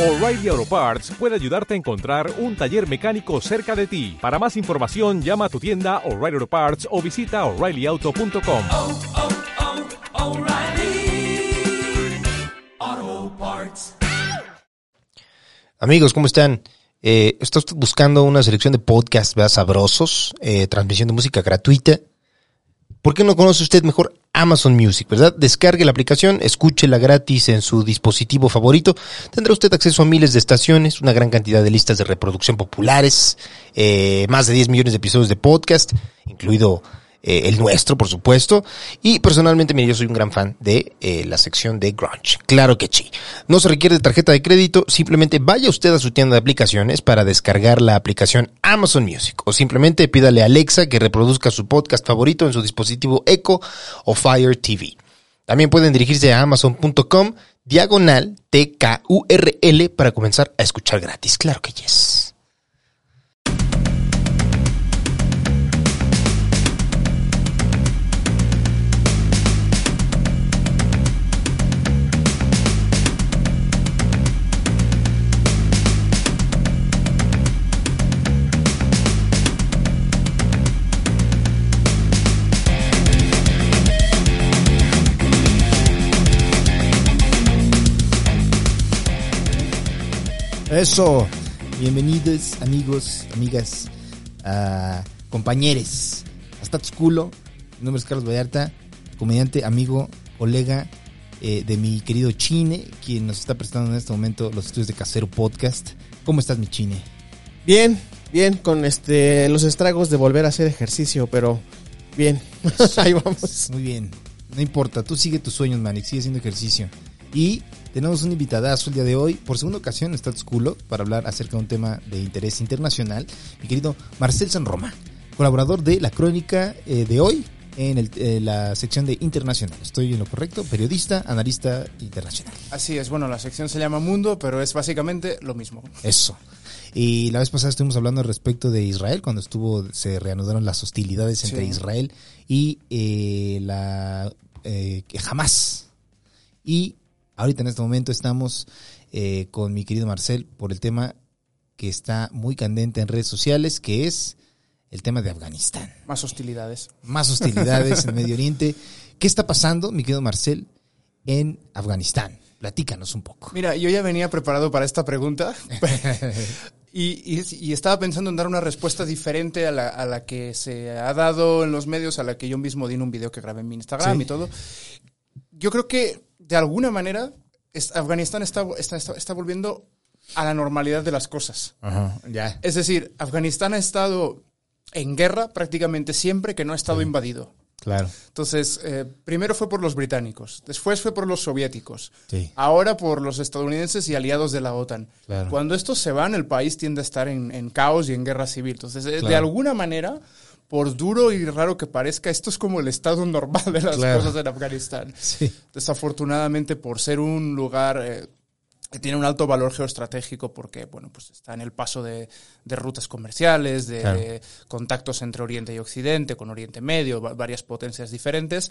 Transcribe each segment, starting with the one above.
O'Reilly Auto Parts puede ayudarte a encontrar un taller mecánico cerca de ti. Para más información, llama a tu tienda O'Reilly Auto Parts o visita oreillyauto.com. oh, oh, Parts. Amigos, ¿cómo están? Eh, ¿Está usted buscando una selección de podcasts ¿verdad? sabrosos, eh, transmisión de música gratuita? ¿Por qué no conoce usted mejor Amazon Music, verdad? Descargue la aplicación, escúchela gratis en su dispositivo favorito. Tendrá usted acceso a miles de estaciones, una gran cantidad de listas de reproducción populares, eh, más de 10 millones de episodios de podcast, incluido eh, el nuestro, por supuesto. Y personalmente, mire, yo soy un gran fan de eh, la sección de Grunge. Claro que sí. No se requiere de tarjeta de crédito, simplemente vaya usted a su tienda de aplicaciones para descargar la aplicación Amazon Music o simplemente pídale a Alexa que reproduzca su podcast favorito en su dispositivo Echo o Fire TV. También pueden dirigirse a amazon.com diagonal TKURL para comenzar a escuchar gratis. Claro que yes. Eso. Bienvenidos, amigos, amigas, ah, compañeros. Hasta culo. Mi nombre es Carlos Vallarta, comediante, amigo, colega eh, de mi querido Chine, quien nos está prestando en este momento los estudios de Casero Podcast. ¿Cómo estás, mi Chine? Bien, bien, con este los estragos de volver a hacer ejercicio, pero bien. Ahí vamos. Muy bien. No importa, tú sigue tus sueños, man, y sigue haciendo ejercicio. Y tenemos un invitadazo el día de hoy, por segunda ocasión en Status Culo, para hablar acerca de un tema de interés internacional. Mi querido Marcel San Roma, colaborador de La Crónica eh, de hoy en el- eh, la sección de Internacional. Estoy en lo correcto, periodista, analista internacional. Así es, bueno, la sección se llama Mundo, pero es básicamente lo mismo. Eso. Y la vez pasada estuvimos hablando al respecto de Israel, cuando estuvo, se reanudaron las hostilidades entre Sí. Israel y eh, la eh, Hamas. Y ahorita en este momento estamos eh, con mi querido Marcel por el tema que está muy candente en redes sociales, que es el tema de Afganistán. Más hostilidades. Más hostilidades en Medio Oriente. ¿Qué está pasando, mi querido Marcel, en Afganistán? Platícanos un poco. Mira, yo ya venía preparado para esta pregunta y, y- y estaba pensando en dar una respuesta diferente a la, a la que se ha dado en los medios, a la que yo mismo di en un video que grabé en mi Instagram Sí. y todo. Yo creo que de alguna manera es- Afganistán está, está, está, está volviendo a la normalidad de las cosas. Ajá. Es decir, Afganistán ha estado en guerra prácticamente siempre que no ha estado invadido. Claro. Entonces, eh, primero fue por los británicos, después fue por los soviéticos, Sí. ahora por los estadounidenses y aliados de la OTAN. Claro. Cuando estos se van, el país tiende a estar en, en caos y en guerra civil. Entonces, eh, de alguna manera, por duro y raro que parezca, esto es como el estado normal de las Claro. cosas en Afganistán. Sí. Desafortunadamente, por ser un lugar eh, que tiene un alto valor geoestratégico, porque bueno, pues está en el paso de, de rutas comerciales, de Claro. contactos entre Oriente y Occidente, con Oriente Medio, va- varias potencias diferentes,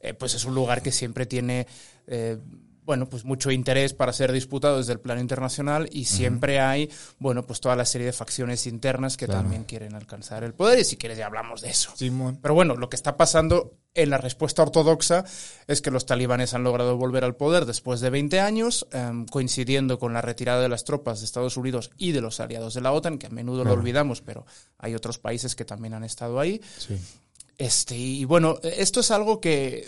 eh, pues es un lugar que siempre tiene eh, bueno, pues mucho interés para ser disputado desde el plano internacional y siempre hay, bueno, pues toda la serie de facciones internas que Claro. también quieren alcanzar el poder y si quieres ya hablamos de eso. Simón. Pero bueno, lo que está pasando en la respuesta ortodoxa es que los talibanes han logrado volver al poder después de 20 años, em, coincidiendo con la retirada de las tropas de Estados Unidos y de los aliados de la OTAN, que a menudo lo olvidamos, pero hay otros países que también han estado ahí. Sí. Este, y bueno, esto es algo que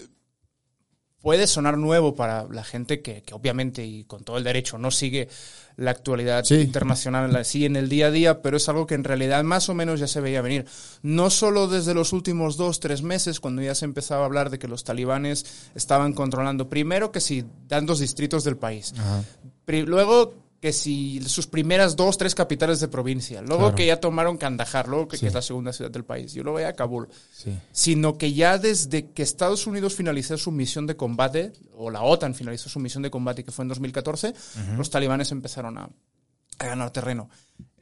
puede sonar nuevo para la gente que, que obviamente y con todo el derecho no sigue la actualidad Sí. internacional así en el día a día, pero es algo que en realidad más o menos ya se veía venir. No solo desde los últimos dos, tres meses, cuando ya se empezaba a hablar de que los talibanes estaban controlando primero que si dan dos distritos del país. Ajá. Luego que si sus primeras dos, tres capitales de provincia. Luego Claro. que ya tomaron Kandahar, luego que, Sí. que es la segunda ciudad del país. Y luego ya Kabul Sí. sino que ya desde que Estados Unidos finalizó su misión de combate, o la OTAN finalizó su misión de combate, que fue en 2014, los talibanes empezaron a, a ganar terreno.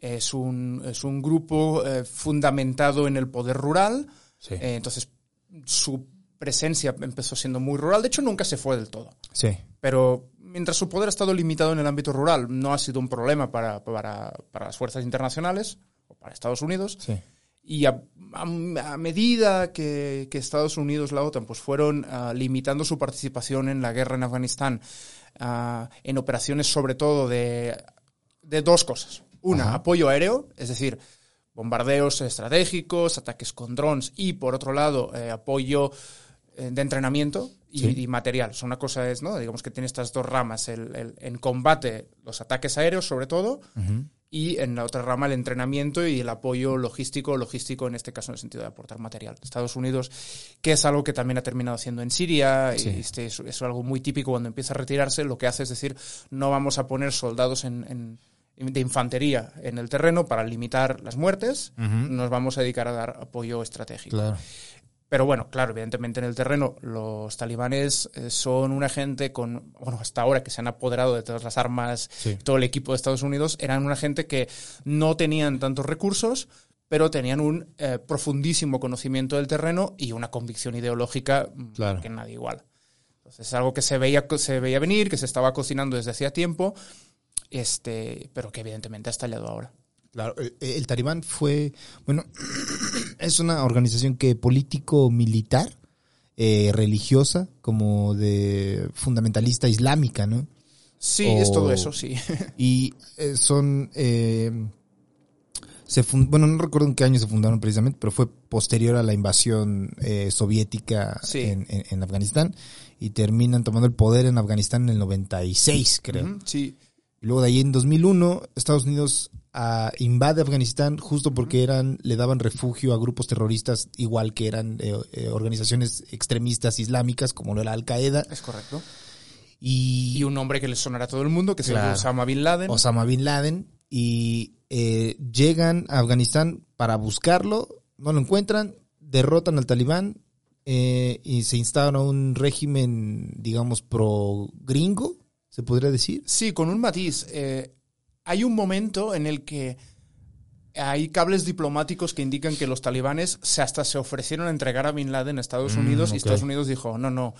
Es un, es un grupo eh, fundamentado en el poder rural, Sí. eh, entonces su presencia empezó siendo muy rural, de hecho nunca se fue del todo, Sí. pero mientras su poder ha estado limitado en el ámbito rural, no ha sido un problema para, para, para las fuerzas internacionales o para Estados Unidos. Sí. Y a, a- a medida que, que Estados Unidos, la OTAN, pues fueron ah, limitando su participación en la guerra en Afganistán, ah, en operaciones sobre todo de, de dos cosas. Una, Ajá. apoyo aéreo, es decir, bombardeos estratégicos, ataques con drones y, por otro lado, eh, apoyo de entrenamiento y, Sí. y material. O sea, una cosa es, ¿no? Digamos que tiene estas dos ramas, el, el- en combate, los ataques aéreos sobre todo, y en la otra rama el entrenamiento y el apoyo logístico, logístico en este caso en el sentido de aportar material. Estados Unidos, que es algo que también ha terminado haciendo en Siria, Sí. y este es, es algo muy típico cuando empieza a retirarse, lo que hace es decir, no vamos a poner soldados en, en- de infantería en el terreno para limitar las muertes, nos vamos a dedicar a dar apoyo estratégico. Claro. Pero bueno, claro, evidentemente en el terreno los talibanes eh, son una gente con, bueno, hasta ahora que se han apoderado de todas las armas, Sí. todo el equipo de Estados Unidos, eran una gente que no tenían tantos recursos, pero tenían un eh, profundísimo conocimiento del terreno y una convicción ideológica mm, Claro. que nadie igual. Entonces es algo que se veía, se veía venir, que se estaba cocinando desde hacía tiempo, este, pero que evidentemente ha estallado ahora. Claro, el, el Talibán fue, bueno, es una organización que político-militar, eh, religiosa, como de fundamentalista islámica, ¿no? Sí, O- es todo eso, sí. Y eh, son, eh, se fun- bueno, no recuerdo en qué año se fundaron precisamente, pero fue posterior a la invasión eh, soviética Sí. en, en- en Afganistán y terminan tomando el poder en Afganistán en el 96, creo. Ujú, Sí, Y luego de ahí en 2001, Estados Unidos ah, invade Afganistán justo porque eran le daban refugio a grupos terroristas igual que eran eh, eh, organizaciones extremistas islámicas como lo era Al Qaeda es correcto. y, Y un nombre que le sonará a todo el mundo, que es Claro. de Osama Bin Laden. Osama Bin Laden y eh, llegan a Afganistán para buscarlo, no lo encuentran, derrotan al talibán y se instala un régimen, digamos, pro gringo, se podría decir. Sí, con un matiz. Eh, hay un momento en el que hay cables diplomáticos que indican que los talibanes se hasta se ofrecieron a entregar a Bin Laden a Estados Mm, Unidos y Estados Unidos dijo, no, no,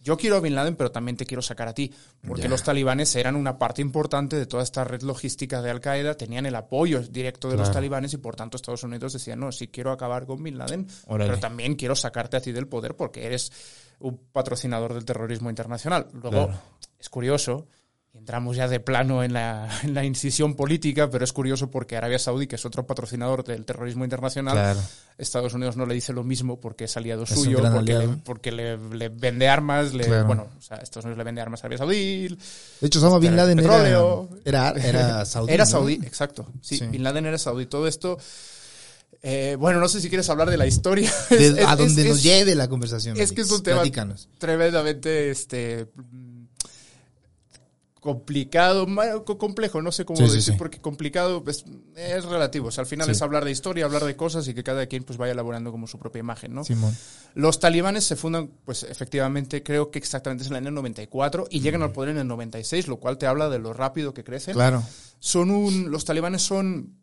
yo quiero a Bin Laden, pero también te quiero sacar a ti. Porque los talibanes eran una parte importante de toda esta red logística de Al Qaeda, tenían el apoyo directo de los talibanes y por tanto Estados Unidos decía, no, sí quiero acabar con Bin Laden, Órale. pero también quiero sacarte a ti del poder porque eres un patrocinador del terrorismo internacional. Luego, Claro. es curioso, entramos ya de plano en la, en la incisión política, pero es curioso porque Arabia Saudí, que es otro patrocinador del terrorismo internacional, Claro. Estados Unidos no le dice lo mismo porque es aliado Es suyo, porque, aliado. le, porque le, le vende armas, le, Claro. bueno, o sea, Estados Unidos le vende armas a Arabia Saudí. De hecho, Osama Bin Laden era, petróleo. era, era saudí. Era ¿no? saudí, exacto. Sí, Sí. Bin Laden era saudí. Todo esto, eh, bueno, no sé si quieres hablar de la historia. De- Es- a es- donde nos lleve la conversación. es que es un tema Platícanos. tremendamente este complicado, complejo, no sé cómo Sí, decir, sí. porque complicado es relativo. O sea, al final es hablar de historia, hablar de cosas y que cada quien pues vaya elaborando como su propia imagen, ¿no? Simón. Los talibanes se fundan, pues efectivamente, creo que exactamente es en el año 94 y llegan al poder en el 96, lo cual te habla de lo rápido que crecen. Claro. Son un, los talibanes son,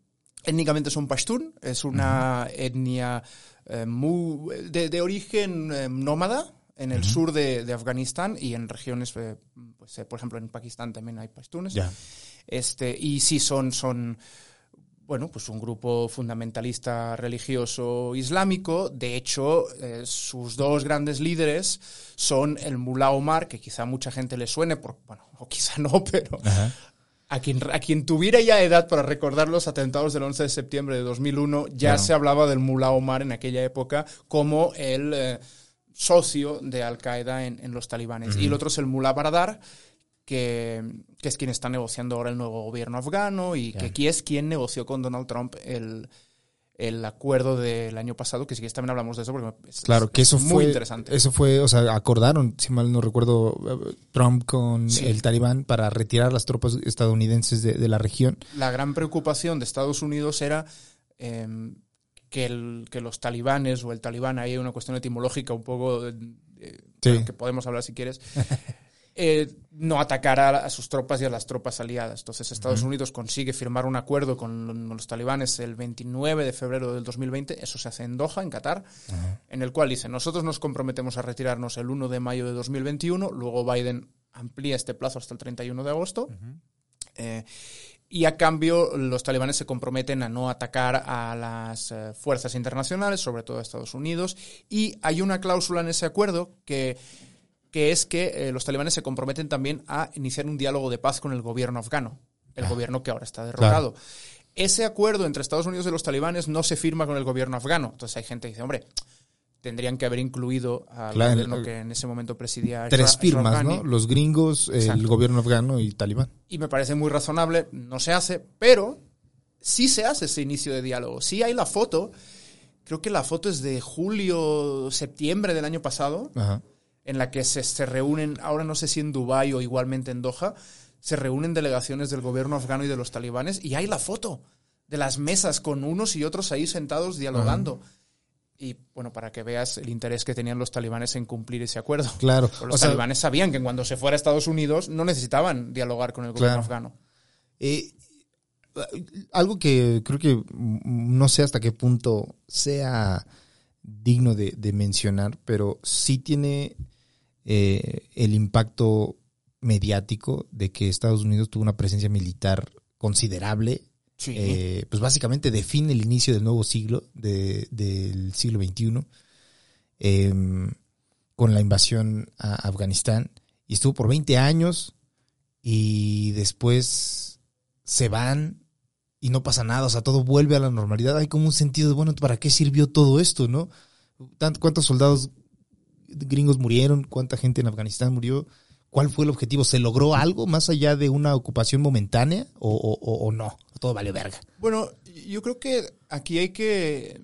étnicamente son pashtun, es una etnia eh, muy, de, de origen eh, nómada en el sur de, de Afganistán y en regiones, eh, pues, eh, por ejemplo, en Pakistán también hay pashtunes. Ya. Este, y sí son, son bueno, pues un grupo fundamentalista religioso islámico. De hecho, eh, sus dos grandes líderes son el Mullah Omar, que quizá mucha gente le suene, por, bueno, o quizá no, pero a quien, a quien tuviera ya edad para recordar los atentados del 11 de septiembre de 2001, ya Claro. se hablaba del Mullah Omar en aquella época como el socio de Al Qaeda en, en los talibanes. Y el otro es el Mullah Baradar, que, que es quien está negociando ahora el nuevo gobierno afgano y que aquí es quien negoció con Donald Trump el, el acuerdo del año pasado, que si quieres también hablamos de eso porque es, Claro, es- que eso es fue. muy interesante. Eso fue, o sea, acordaron, si mal no recuerdo, Trump con Sí. el talibán para retirar las tropas estadounidenses de, de la región. la gran preocupación de Estados Unidos era eh, que, el- que los talibanes o el talibán, ahí hay una cuestión etimológica un poco eh, Sí. que podemos hablar si quieres, eh, no atacar a, a sus tropas y a las tropas aliadas. Entonces Estados Unidos consigue firmar un acuerdo con los talibanes el 29 de febrero del 2020, eso se hace en Doha, en Qatar, en el cual dice, nosotros nos comprometemos a retirarnos el 1 de mayo de 2021, luego Biden amplía este plazo hasta el 31 de agosto. Eh, y a cambio, los talibanes se comprometen a no atacar a las eh, fuerzas internacionales, sobre todo a Estados Unidos. Y hay una cláusula en ese acuerdo que, que es que eh, los talibanes se comprometen también a iniciar un diálogo de paz con el gobierno afgano, el gobierno que ahora está derrocado. Ese acuerdo entre Estados Unidos y los talibanes no se firma con el gobierno afgano. Entonces hay gente que dice, hombre, tendrían que haber incluido al Claro, gobierno el- que en ese momento presidía Tres firmas. ¿no? Los gringos, el gobierno afgano y talibán. y me parece muy razonable, no se hace, pero sí se hace ese inicio de diálogo. Sí hay la foto, creo que la foto es de julio, septiembre del año pasado, Ajá. en la que se, se reúnen, ahora no sé si en Dubái o igualmente en Doha, se reúnen delegaciones del gobierno afgano y de los talibanes, y hay la foto de las mesas con unos y otros ahí sentados dialogando. Y bueno, para que veas el interés que tenían los talibanes en cumplir ese acuerdo. Claro. Pero O Los sea, talibanes sabían que cuando se fuera a Estados Unidos no necesitaban dialogar con el gobierno Claro. afgano. Eh, algo que creo que no sé hasta qué punto sea digno de, de mencionar, pero sí tiene eh, el impacto mediático de que Estados Unidos tuvo una presencia militar considerable. Eh, pues básicamente define el inicio del nuevo siglo, de- del siglo XXI, em, con la invasión a Afganistán. Y estuvo por 20 años y después se van y no pasa nada, o sea, todo vuelve a la normalidad. Hay como un sentido de, bueno, ¿para qué sirvió todo esto, no? ¿Cuántos soldados gringos murieron? ¿Cuánta gente en Afganistán murió? ¿Cuál fue el objetivo? ¿Se logró algo más allá de una ocupación momentánea o, o- o- no? Todo valió verga. Bueno, yo creo que aquí hay que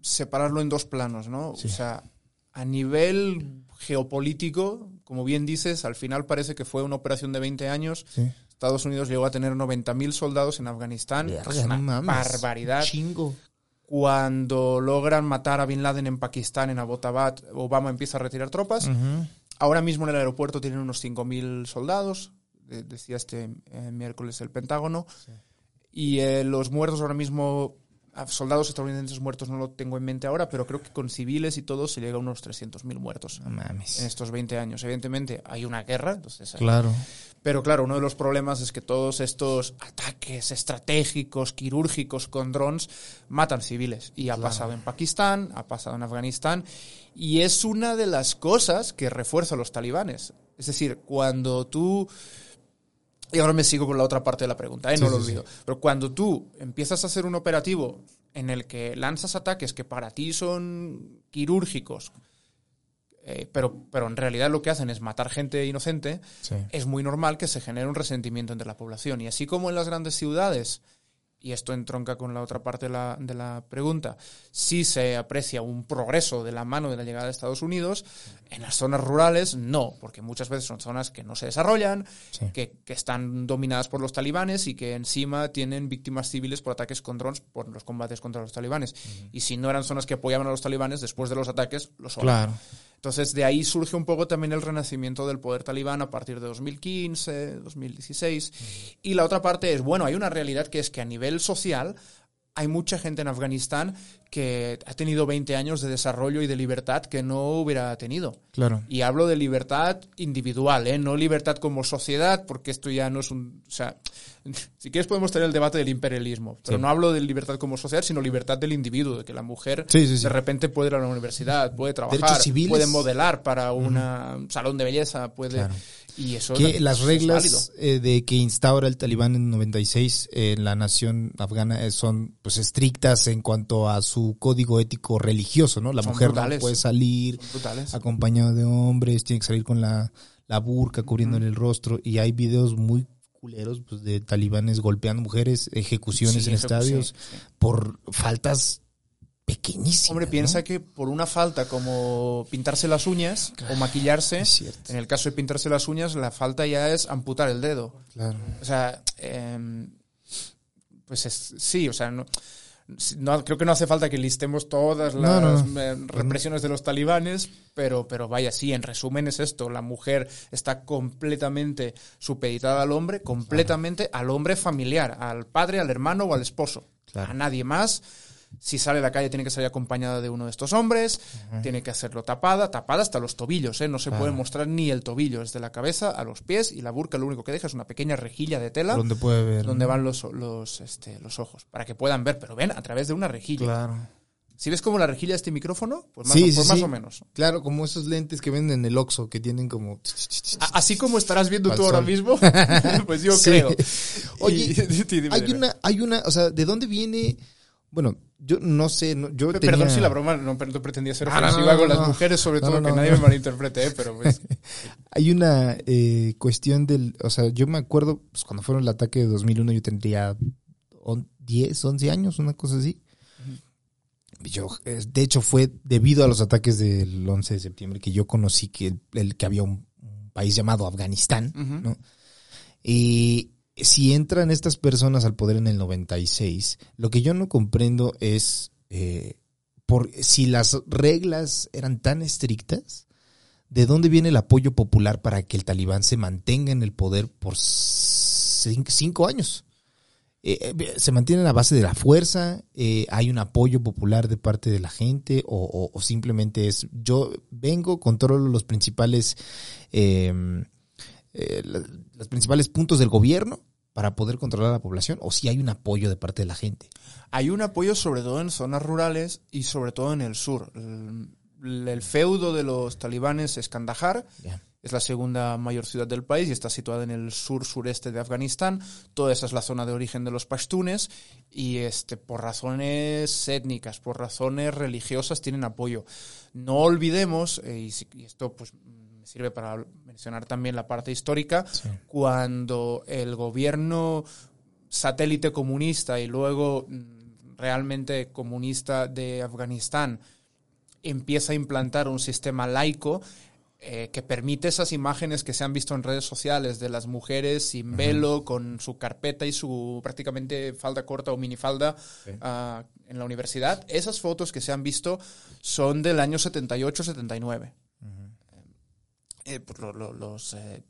separarlo en dos planos, ¿no? Sí. O sea, a nivel geopolítico, como bien dices, al final parece que fue una operación de 20 años. Sí. Estados Unidos llegó a tener 90.000 soldados en Afganistán. es una barbaridad. Chingo. Cuando logran matar a Bin Laden en Pakistán, en Abbottabad, Obama empieza a retirar tropas. Ujú. Ahora mismo en el aeropuerto tienen unos 5.000 soldados, de- decía este eh, miércoles el Pentágono. Y eh, los muertos ahora mismo, soldados estadounidenses muertos no lo tengo en mente ahora, pero creo que con civiles y todo se llega a unos 300.000 muertos en estos 20 años. Evidentemente hay una guerra, entonces, eh, Claro. Pero claro, uno de los problemas es que todos estos ataques estratégicos, quirúrgicos con drones matan civiles. Y ha pasado en Pakistán, ha pasado en Afganistán, y es una de las cosas que refuerza a los talibanes. Es decir, cuando tú... Y ahora me sigo con la otra parte de la pregunta, ¿eh? no Sí, lo sí, olvido. Pero cuando tú empiezas a hacer un operativo en el que lanzas ataques que para ti son quirúrgicos, eh, pero, pero en realidad lo que hacen es matar gente inocente, Sí. es muy normal que se genere un resentimiento entre la población. Y así como en las grandes ciudades, y esto entronca con la otra parte de la, de la pregunta, sí se aprecia un progreso de la mano de la llegada de Estados Unidos, en las zonas rurales no, porque muchas veces son zonas que no se desarrollan, Sí. que, que están dominadas por los talibanes y que encima tienen víctimas civiles por ataques con drones por los combates contra los talibanes. Y si no eran zonas que apoyaban a los talibanes, después de los ataques, los son. Claro. Entonces, de ahí surge un poco también el renacimiento del poder talibán a partir de 2015, 2016. Y la otra parte es, bueno, hay una realidad que es que a nivel social hay mucha gente en Afganistán que ha tenido 20 años de desarrollo y de libertad que no hubiera tenido. Claro. Y hablo de libertad individual, ¿eh? no libertad como sociedad, porque esto ya no es un... O sea, si quieres podemos tener el debate del imperialismo, pero Sí. no hablo de libertad como sociedad, sino libertad del individuo, de que la mujer Sí, sí, sí. de repente puede ir a la universidad, puede trabajar, puede modelar para un salón de belleza, puede... Claro. Y eso que es- las reglas eh, de que instaura el talibán en 96 en la nación afgana eh, son pues estrictas en cuanto a su código ético religioso, ¿no? La Son mujer brutales. no puede salir acompañado de hombres, tiene que salir con la, la burka cubriéndole el rostro y hay videos muy culeros pues, de talibanes golpeando mujeres, ejecuciones Sí, en estadios sí, por faltas pequeñísimas. Hombre, ¿no? piensa que por una falta como pintarse las uñas o maquillarse, en el caso de pintarse las uñas, la falta ya es amputar el dedo. Claro. O sea, em, pues es- sí, o sea, no, no, creo que no hace falta que listemos todas las no, no. eh, represiones de los talibanes, pero, pero vaya, sí, en resumen es esto, la mujer está completamente supeditada al hombre, completamente al hombre familiar, al padre, al hermano o al esposo, Claro. a nadie más. Si sale a la calle tiene que salir acompañada de uno de estos hombres, tiene que hacerlo tapada, tapada hasta los tobillos, ¿eh? no se puede mostrar ni el tobillo, desde la cabeza a los pies y la burka lo único que deja es una pequeña rejilla de tela Donde puede ver. donde ¿no? van los, los, este, los ojos, para que puedan ver, pero ven a través de una rejilla. Claro. Si ves como la rejilla de este micrófono, pues más, Sí, o, sí, más sí. o menos. Claro, como esos lentes que venden en el Oxxo que tienen como... Así como estarás viendo Al tú ahora mismo, pues yo creo. Oye, Y- sí, dime, hay dime. una, hay una, o sea, ¿de dónde viene? Bueno, yo no sé, no- yo tenía- Perdón si la broma no, no pretendía ser No, no, ofensiva no, con no, las no. mujeres, sobre No, todo, no, que no, nadie no. me malinterprete, ¿eh? pero pues, Hay una eh, cuestión del, o sea, yo me acuerdo, pues, cuando fueron el ataque de 2001, yo tendría on- 10, 11 años, una cosa así. Yo, de hecho, fue debido a los ataques del 11 de septiembre que yo conocí que, el, el- que había un, un país llamado Afganistán, Ujú. ¿no? Y si entran estas personas al poder en el 96, lo que yo no comprendo es eh, por si las reglas eran tan estrictas, ¿de dónde viene el apoyo popular para que el talibán se mantenga en el poder por cin- cinco años? Eh, eh, se mantienen a base de la fuerza, hay un apoyo popular de parte de la gente o, o- o simplemente es yo vengo, controlo los principales eh, eh, principales puntos del gobierno para poder controlar a la población o si hay un apoyo de parte de la gente. Hay un apoyo sobre todo en zonas rurales y sobre todo en el sur. El, el feudo de los talibanes es Kandahar, es la segunda mayor ciudad del país y está situada en el sur-sureste de Afganistán. Toda esa es la zona de origen de los pashtunes y este, por razones étnicas, por razones religiosas tienen apoyo. No olvidemos, eh, y, y esto pues me sirve para mencionar también la parte histórica, cuando el gobierno satélite comunista y luego mm, realmente comunista de Afganistán empieza a implantar un sistema laico eh, que permite esas imágenes que se han visto en redes sociales de las mujeres sin velo, con su carpeta y su prácticamente falda corta o minifalda ah, en la universidad. Esas fotos que se han visto son del año 78-79. Eh, pues lo- lo- los, eh,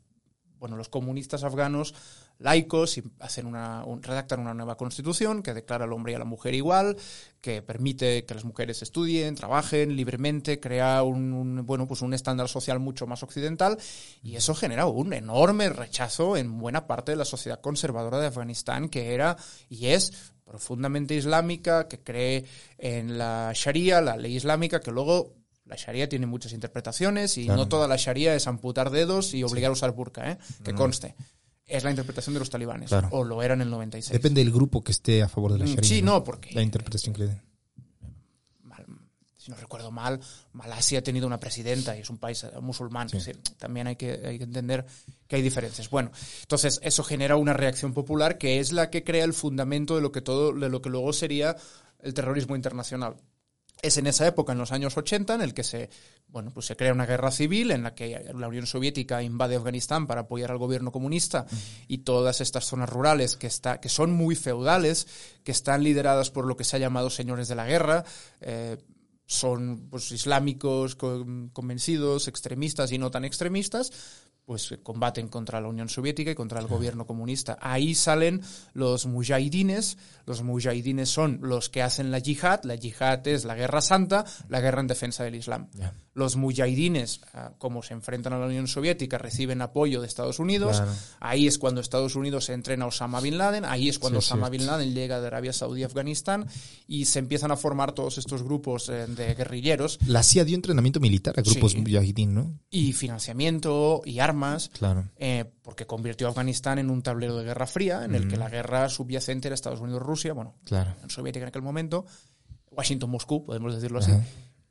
bueno, los comunistas afganos laicos y hacen una, un- redactan una nueva constitución que declara al hombre y a la mujer igual, que permite que las mujeres estudien, trabajen libremente, crea un, bueno, pues un estándar social mucho más occidental y eso genera un enorme rechazo en buena parte de la sociedad conservadora de Afganistán que era y es profundamente islámica, que cree en la Sharia, la ley islámica, que luego la Sharia tiene muchas interpretaciones y Claro. no toda la Sharia es amputar dedos y obligar a usar burka, ¿eh? que conste. Es la interpretación de los talibanes, Claro. o lo era en el 96. Depende del grupo que esté a favor de la Mm, Sharia. sí, no, porque- La interpretación que le den. si no recuerdo mal, Malasia ha tenido una presidenta y es un país eh, musulmán. Sí. Sí, también hay que, hay que entender que hay diferencias. Bueno, entonces eso genera una reacción popular que es la que crea el fundamento de lo que todo, de lo que luego sería el terrorismo internacional. Es en esa época, en los años 80, en el que se, bueno, pues se crea una guerra civil en la que la Unión Soviética invade Afganistán para apoyar al gobierno comunista y todas estas zonas rurales que, está, que son muy feudales, que están lideradas por lo que se ha llamado señores de la guerra, eh, son pues, islámicos con- convencidos, extremistas y no tan extremistas, pues combaten contra la Unión Soviética y contra el gobierno comunista. Ahí salen los mujahidines. Los mujahidines son los que hacen la yihad. La yihad es la guerra santa, la guerra en defensa del Islam. Los mujahidines, ah, como se enfrentan a la Unión Soviética, reciben apoyo de Estados Unidos. Claro. Ahí es cuando Estados Unidos entrena a Osama Bin Laden. Ahí es cuando Sí, Osama. Bin Laden llega de Arabia Saudí a Afganistán y se empiezan a formar todos estos grupos eh, de guerrilleros La CIA dio entrenamiento militar a grupos Sí. mujahidín, ¿no? y financiamiento y armas. Claro. eh, porque convirtió a Afganistán en un tablero de guerra fría, en el Mm. que la guerra subyacente era Estados Unidos-Rusia, bueno, Claro. la Unión Soviética en aquel momento, Washington-Moscú, podemos decirlo así, Ajá.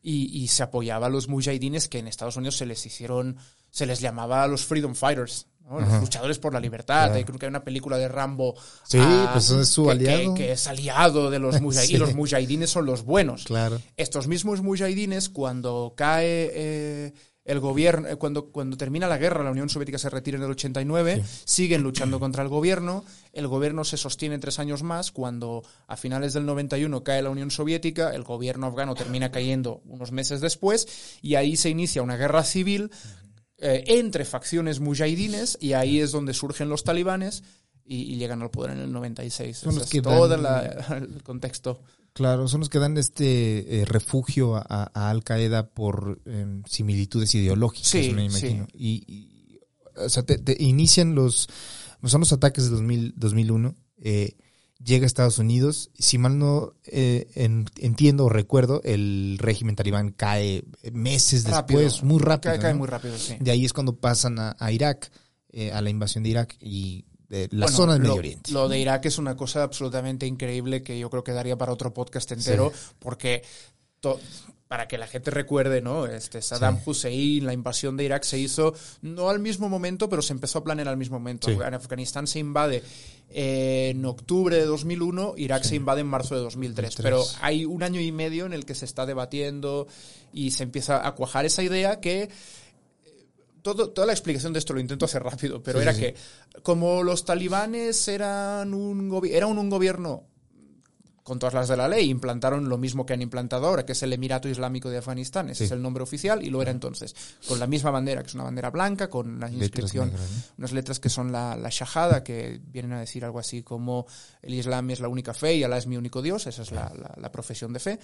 y, y se apoyaba a los mujahidines que en Estados Unidos se les hicieron, se les llamaba los freedom fighters, ¿no? los luchadores por la libertad. Claro. Creo que hay una película de Rambo. Sí, ah, pues es su que- aliado. Que, que es aliado de los mujahidines. Sí. Y los mujahidines son los buenos. Claro. Estos mismos mujahidines, cuando cae eh, El gobierno, eh, cuando, cuando termina la guerra, la Unión Soviética se retira en el 89, siguen luchando contra el gobierno, el gobierno se sostiene tres años más, cuando a finales del 91 cae la Unión Soviética, el gobierno afgano termina cayendo unos meses después, y ahí se inicia una guerra civil eh, entre facciones mujahidines, y ahí es donde surgen los talibanes, y, y llegan al poder en el 96. Son los es que todo dan- la- el contexto. Claro, son los que dan este eh, refugio a, a Al Qaeda por em, similitudes ideológicas, Sí, me imagino. Y, y, o sea, te, te inician los, son los ataques de 2000, 2001. eh, llega a Estados Unidos. Si mal no eh, en- entiendo o recuerdo, el régimen talibán cae meses Rápido. después, muy rápido. Cae, cae ¿no? muy rápido, sí. De ahí es cuando pasan a, a Irak, eh, a la invasión de Irak y de la Bueno, zona del lo, Medio Oriente. Lo de Irak es una cosa absolutamente increíble que yo creo que daría para otro podcast entero, porque to- para que la gente recuerde, ¿no? Este Saddam Hussein, la invasión de Irak se hizo no al mismo momento, pero se empezó a planear al mismo momento. Sí. En Afganistán se invade eh, en octubre de 2001, Irak se invade en marzo de 2003, 2003. pero hay un año y medio en el que se está debatiendo y se empieza a cuajar esa idea que todo, toda la explicación de esto lo intento hacer rápido, pero Sí, era sí, que como los talibanes eran un, gobi- eran un gobierno con todas las de la ley, implantaron lo mismo que han implantado ahora, que es el Emirato Islámico de Afganistán. Ese Sí. es el nombre oficial y lo era entonces. Con la misma bandera, que es una bandera blanca, con la inscripción, unas letras que son la, la Shahada, que vienen a decir algo así como el Islam es la única fe y Alá es mi único Dios. Esa es la, la- la profesión de fe.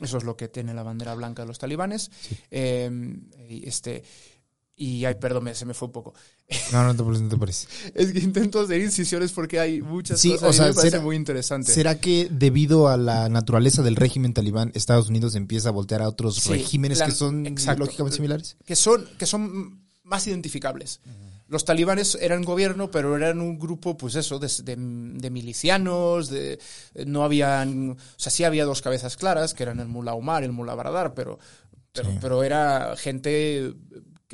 Eso es lo que tiene la bandera blanca de los talibanes. Eh, y este. Y, ay, perdón, me- se me fue un poco. No, no te parece, no te parece. Es que intento hacer incisiones porque hay muchas Sí, cosas o sea, me parece será- muy interesante. ¿Será que debido a la naturaleza del régimen talibán, Estados Unidos empieza a voltear a otros Sí, regímenes la- que son exacto. lógicamente similares? que son, que son más identificables. Los talibanes eran gobierno, pero eran un grupo, pues eso, de, de- de milicianos, de, no habían, o sea, sí había dos cabezas claras, que eran el Mullah Omar y el Mullah Baradar, pero, pero, Sí. pero era gente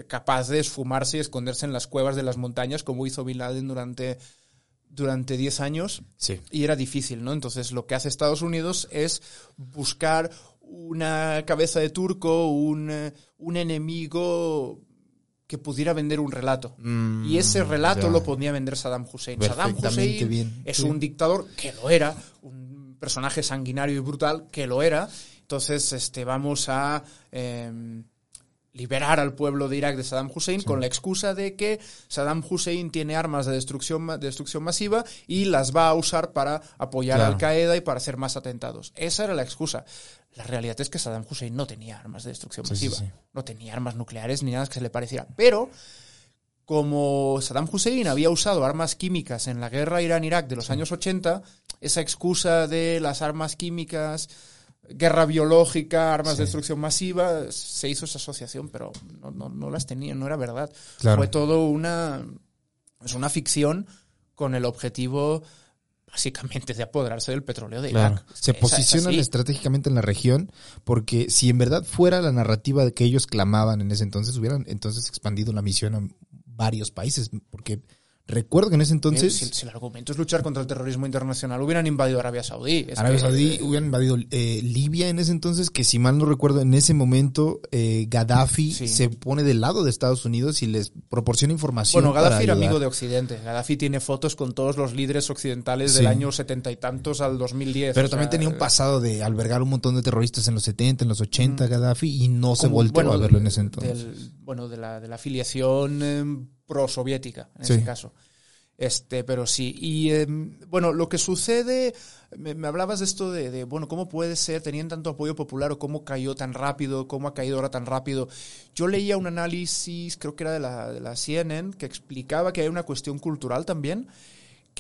que capaz de esfumarse y esconderse en las cuevas de las montañas, como hizo Bin Laden durante durante 10 años Sí. y era difícil, ¿no? Entonces lo que hace Estados Unidos es buscar una cabeza de turco, un, eh, un enemigo que pudiera vender un relato. y ese relato Mm, ya. lo podía vender Saddam Hussein. Saddam Hussein bien, es sí. un dictador que lo era, un personaje sanguinario y brutal que lo era. Entonces, este, vamos a em, liberar al pueblo de Irak de Saddam Hussein con la excusa de que Saddam Hussein tiene armas de destrucción, de destrucción masiva y las va a usar para apoyar a Claro. Al Qaeda y para hacer más atentados. Esa era la excusa. La realidad es que Saddam Hussein no tenía armas de destrucción sí, masiva. sí. No tenía armas nucleares ni nada que se le pareciera. Pero como Saddam Hussein había usado armas químicas en la guerra Irán-Irak de los años 80, esa excusa de las armas químicas, guerra biológica, armas de destrucción masiva, se hizo esa asociación, pero no, no, no las tenía, no era verdad. Claro. Fue todo una, es una ficción con el objetivo básicamente de apoderarse del petróleo de Claro. Irak. Se Esa posicionan estratégicamente en la región porque si en verdad fuera la narrativa de que ellos clamaban en ese entonces, hubieran entonces expandido la misión a varios países. Porque recuerdo que en ese entonces si, si el argumento es luchar contra el terrorismo internacional, hubieran invadido Arabia Saudí. Es Arabia que- Saudí hubieran invadido eh, Libia en ese entonces, que si mal no recuerdo, en ese momento eh, Gaddafi Sí. se pone del lado de Estados Unidos y les proporciona información. Bueno, Gaddafi era ayudar. amigo de Occidente. Gaddafi tiene fotos con todos los líderes occidentales Sí. del año setenta y tantos al 2010. Pero también sea, tenía un pasado de albergar un montón de terroristas en los 70, en los 80, Gaddafi, y no se bueno, a verlo en ese entonces. del- bueno, de la, de la afiliación eh, pro-soviética, en Sí. ese caso. Este, pero sí. Y eh, bueno, lo que sucede, me, me hablabas de esto de, de, bueno, ¿cómo puede ser, tenían tanto apoyo popular o cómo cayó tan rápido, cómo ha caído ahora tan rápido? Yo leía un análisis, creo que era de la, de la CNN, que explicaba que hay una cuestión cultural también,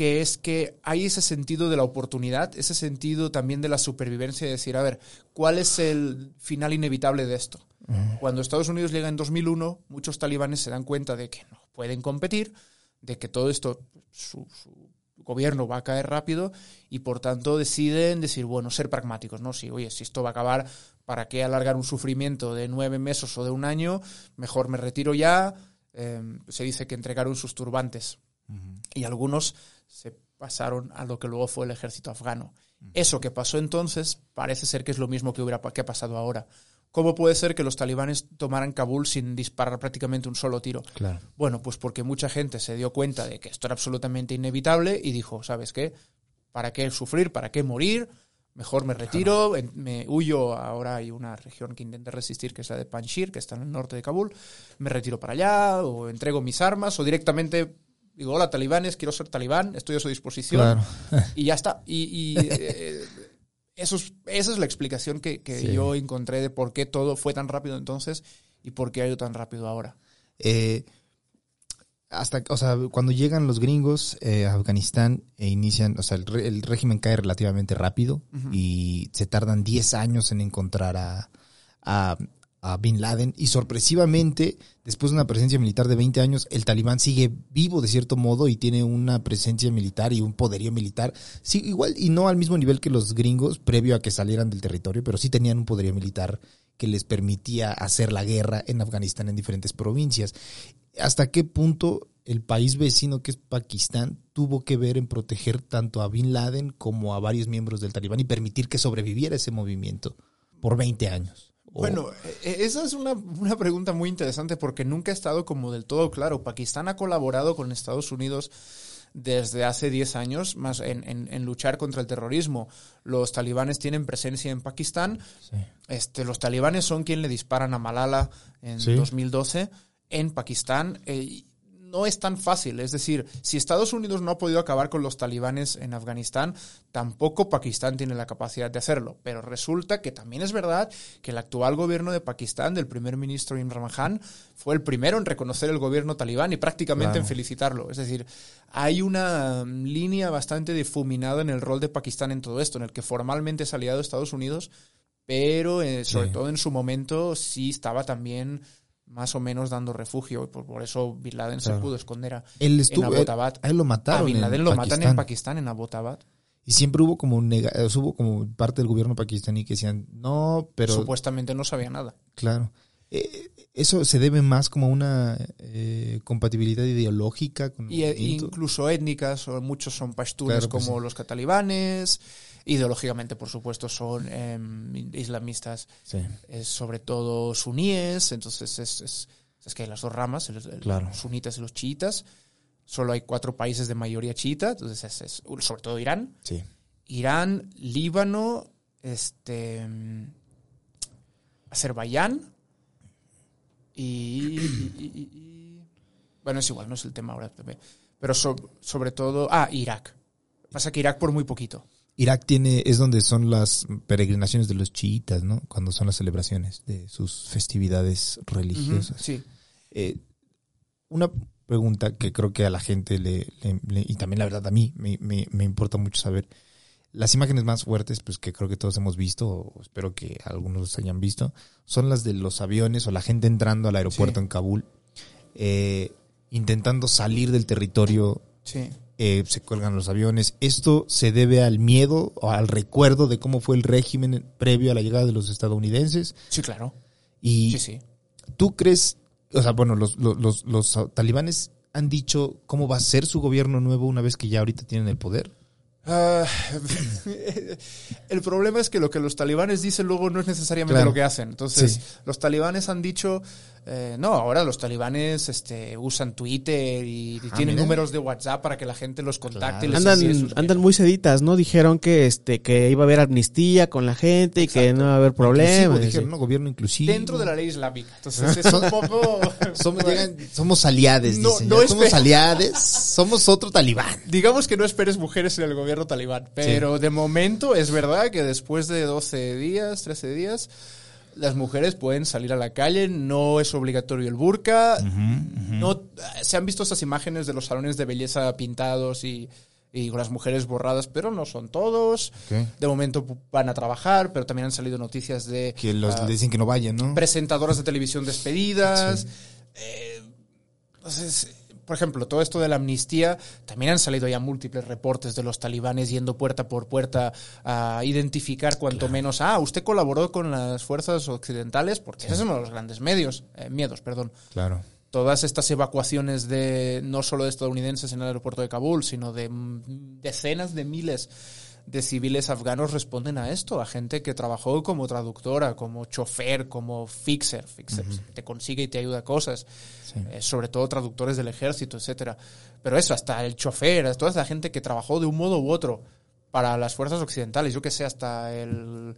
que es que hay ese sentido de la oportunidad, ese sentido también de la supervivencia, de decir, a ver, ¿cuál es el final inevitable de esto? Cuando Estados Unidos llega en 2001, muchos talibanes se dan cuenta de que no pueden competir, de que todo esto, su, su gobierno va a caer rápido y por tanto deciden decir, bueno, ser pragmáticos, ¿no? Si, oye, si esto va a acabar, ¿para qué alargar un sufrimiento de nueve meses o de un año? Mejor me retiro ya. Eh, se dice que entregaron sus turbantes y algunos se pasaron a lo que luego fue el ejército afgano. Eso que pasó entonces parece ser que es lo mismo que, hubiera, que ha pasado ahora. ¿cómo puede ser que los talibanes tomaran Kabul sin disparar prácticamente un solo tiro? Claro. Bueno, pues porque mucha gente se dio cuenta de que esto era absolutamente inevitable y dijo, ¿sabes qué? ¿Para qué sufrir? ¿Para qué morir? Mejor me retiro, me huyo. Ahora hay una región que intenta resistir, que es la de Panjshir, que está en el norte de Kabul. Me retiro para allá, o entrego mis armas, o directamente digo, hola talibanes, quiero ser talibán, estoy a su disposición. Claro. Y ya está. Y, y, eh, eso es- esa es la explicación que, que Sí. yo encontré de por qué todo fue tan rápido entonces y por qué ha ido tan rápido ahora. Eh, hasta, o sea, cuando llegan los gringos eh, a Afganistán e inician, o sea, el, re- el régimen cae relativamente rápido y se tardan 10 años en encontrar a, a, a Bin Laden y sorpresivamente, después de una presencia militar de 20 años, el talibán sigue vivo de cierto modo y tiene una presencia militar y un poderío militar, sí, igual y no al mismo nivel que los gringos previo a que salieran del territorio, pero sí tenían un poderío militar que les permitía hacer la guerra en Afganistán en diferentes provincias. ¿Hasta qué punto el país vecino que es Pakistán tuvo que ver en proteger tanto a Bin Laden como a varios miembros del talibán y permitir que sobreviviera ese movimiento por 20 años? Bueno, eh, esa es una, una pregunta muy interesante porque nunca ha estado como del todo claro. Pakistán ha colaborado con Estados Unidos desde hace 10 años más en, en- en luchar contra el terrorismo. Los talibanes tienen presencia en Pakistán. Sí. Este, los talibanes son quien le disparan a Malala en Sí. 2012 en Pakistán. eh, no es tan fácil. Es decir, si Estados Unidos no ha podido acabar con los talibanes en Afganistán, tampoco Pakistán tiene la capacidad de hacerlo. Pero resulta que también es verdad que el actual gobierno de Pakistán, del primer ministro Imran Khan, fue el primero en reconocer el gobierno talibán y prácticamente en felicitarlo. Es decir, hay una mm, línea bastante difuminada en el rol de Pakistán en todo esto, en el que formalmente es aliado de Estados Unidos, pero eh, sobre Sí. todo en su momento sí estaba también más o menos dando refugio. y Por, por eso Bin Laden Claro. se pudo esconder a, Él en estuvo, Abbottabad. a él lo A mataron. Bin Laden en lo matan en Pakistán. Pakistán, en Abbottabad. Y siempre hubo como nega- eh, hubo como parte del gobierno pakistaní que decían, no, pero Supuestamente no sabía nada. claro. Eh, eso se debe más como a una eh, compatibilidad ideológica con Y, incluso étnicas, o muchos son pashtunes Claro que como sí. los catalibanes. Ideológicamente, por supuesto, son em, islamistas, Sí. eh, sobre todo suníes. Entonces, es, es, es que hay las dos ramas, el- el- Claro. los sunitas y los chiitas. Solo hay cuatro países de mayoría chiita, entonces es, es- sobre todo Irán. Sí. Irán, Líbano, este, mm, Azerbaiyán y, y- y- y- y- bueno, es igual, no es el tema ahora también. Pero so- sobre todo, ah, Irak. Pasa que Irak por muy poquito. Irak tiene, es donde son las peregrinaciones de los chiitas, ¿no? Cuando son las celebraciones de sus festividades religiosas. Sí. Eh, una pregunta que creo que a la gente le, le- le- y también la verdad a mí me, me- me importa mucho saber. Las imágenes más fuertes, pues que creo que todos hemos visto, o espero que algunos hayan visto, son las de los aviones o la gente entrando al aeropuerto Sí. en Kabul, eh, intentando salir del territorio, Sí. Eh, se cuelgan los aviones. ¿Esto se debe al miedo o al recuerdo de cómo fue el régimen previo a la llegada de los estadounidenses? Sí, claro. Y Sí, sí. ¿Tú crees, o sea, bueno, los, los, los, los talibanes han dicho cómo va a ser su gobierno nuevo una vez que ya ahorita tienen el poder? Ah, el problema es que lo que los talibanes dicen luego no es necesariamente Claro. lo que hacen. Entonces, Sí. los talibanes han dicho, eh, no, ahora los talibanes este, usan Twitter y, y Ah, tienen mira. números de WhatsApp para que la gente los contacte. y les Andan, sus andan muy seditas, ¿no? Dijeron que este que iba a haber amnistía con la gente y que no iba a haber problemas. Inclusivo, dijeron, ¿no? Gobierno inclusivo. dentro de la ley islámica. Entonces, es un poco... Somos, llegan- somos aliades, No, dicen. no somos aliades, somos otro talibán. Digamos que no esperes mujeres en el gobierno talibán, pero de momento es verdad que después de 12 días, 13 días, las mujeres pueden salir a la calle, no es obligatorio el burka, no se han visto estas imágenes de los salones de belleza pintados y, y con las mujeres borradas, pero no son todos. De momento van a trabajar, pero también han salido noticias de Que los ah, dicen que no vayan, ¿no? presentadoras de televisión despedidas. Eh, entonces, por ejemplo, todo esto de la amnistía, también han salido ya múltiples reportes de los talibanes yendo puerta por puerta a identificar cuanto menos, ah, usted colaboró con las fuerzas occidentales, porque ese es uno de los grandes medios, eh, miedos, perdón. Claro. Todas estas evacuaciones de no solo de estadounidenses en el aeropuerto de Kabul, sino de mm, decenas de miles de civiles afganos responden a esto, a gente que trabajó como traductora, como chofer, como fixer, fixer te consigue y te ayuda a cosas, eh, sobre todo traductores del ejército, etcétera. Pero eso, hasta el chofer, toda esa gente que trabajó de un modo u otro para las fuerzas occidentales, yo que sé, hasta el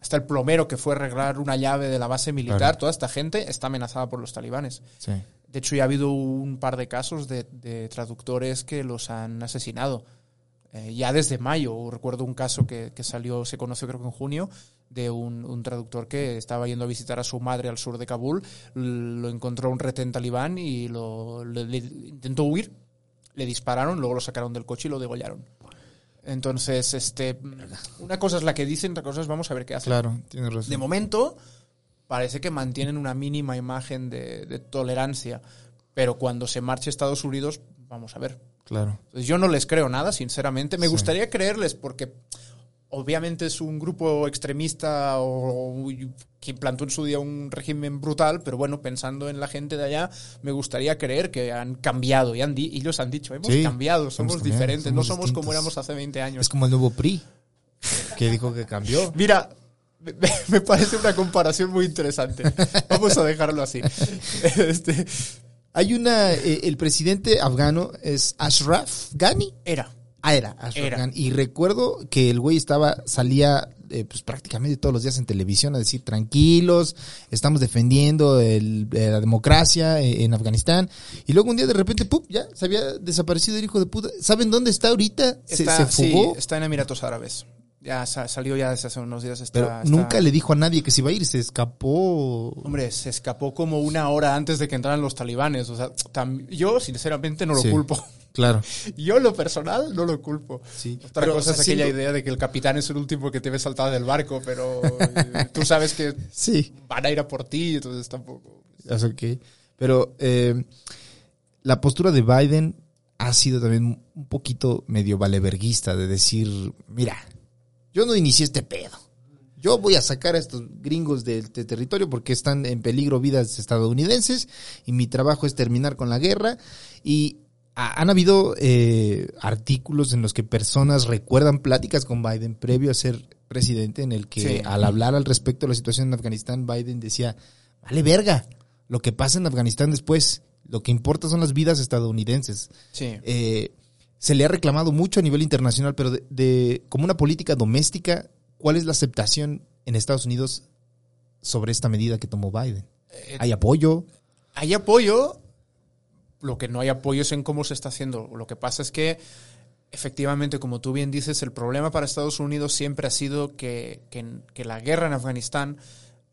hasta el plomero que fue a arreglar una llave de la base militar, Claro. toda esta gente está amenazada por los talibanes. Sí. De hecho, ya ha habido un par de casos de, de traductores que los han asesinado. Eh, ya desde mayo, recuerdo un caso que, que salió, se conoció creo que en junio, de un, un traductor que estaba yendo a visitar a su madre al sur de Kabul, lo encontró un retén talibán y lo, le- le intentó huir, le dispararon, luego lo sacaron del coche y lo degollaron. Entonces, este, una cosa es la que dicen, otra cosa es vamos a ver qué hacen. Claro, tienes razón. De momento, parece que mantienen una mínima imagen de, de tolerancia. Pero cuando se marche Estados Unidos, vamos a ver. Claro. Entonces, yo no les creo nada, sinceramente. Me Sí. gustaría creerles porque obviamente es un grupo extremista o que implantó en su día un régimen brutal, pero bueno, pensando en la gente de allá, me gustaría creer que han cambiado y han di- ellos han dicho, hemos Sí, cambiado, somos cambiado, diferentes, no somos somos como distintos. éramos hace 20 años. Es como el nuevo PRI, que dijo que cambió. Mira, me, me parece una comparación muy interesante. Vamos a dejarlo así. Este, Hay una, eh, el presidente afgano es Ashraf Ghani. era. Ah, era Ashraf Era. Ghani. Y recuerdo que el güey estaba, salía eh, pues prácticamente todos los días en televisión a decir tranquilos, estamos defendiendo el- eh, la democracia eh, en Afganistán. Y luego un día de repente, ¡pum! ya se había desaparecido el hijo de puta. ¿Saben dónde está ahorita? Se, Está, se fugó. sí, está en Emiratos Árabes. Ya sa- salió ya desde hace unos días. Está, pero está- nunca le dijo a nadie que se iba a ir, se escapó. Hombre, se escapó como una hora antes de que entraran los talibanes. O sea, tam- yo sinceramente no lo Sí. culpo. Claro. Yo en lo personal no lo culpo. Sí. Otra Pero, cosa o sea, es aquella idea de que el capitán es el último que te ve saltar del barco, pero eh, tú sabes que Sí. van a ir a por ti, entonces tampoco. Es ok. Pero eh, la postura de Biden ha sido también un poquito medio valeverguista de decir, mira, yo no inicié este pedo. Yo voy a sacar a estos gringos del de territorio porque están en peligro vidas estadounidenses y mi trabajo es terminar con la guerra. Y ha- han habido eh, artículos en los que personas recuerdan pláticas con Biden previo a ser presidente en el que Sí. al hablar al respecto de la situación en Afganistán, Biden decía, vale verga, lo que pasa en Afganistán después, lo que importa son las vidas estadounidenses. Sí. Eh, se le ha reclamado mucho a nivel internacional, pero de, de- como una política doméstica, ¿cuál es la aceptación en Estados Unidos sobre esta medida que tomó Biden? Eh, ¿Hay apoyo? Hay apoyo, lo que no hay apoyo es en cómo se está haciendo. Lo que pasa es que, efectivamente, como tú bien dices, el problema para Estados Unidos siempre ha sido que, que, que la guerra en Afganistán,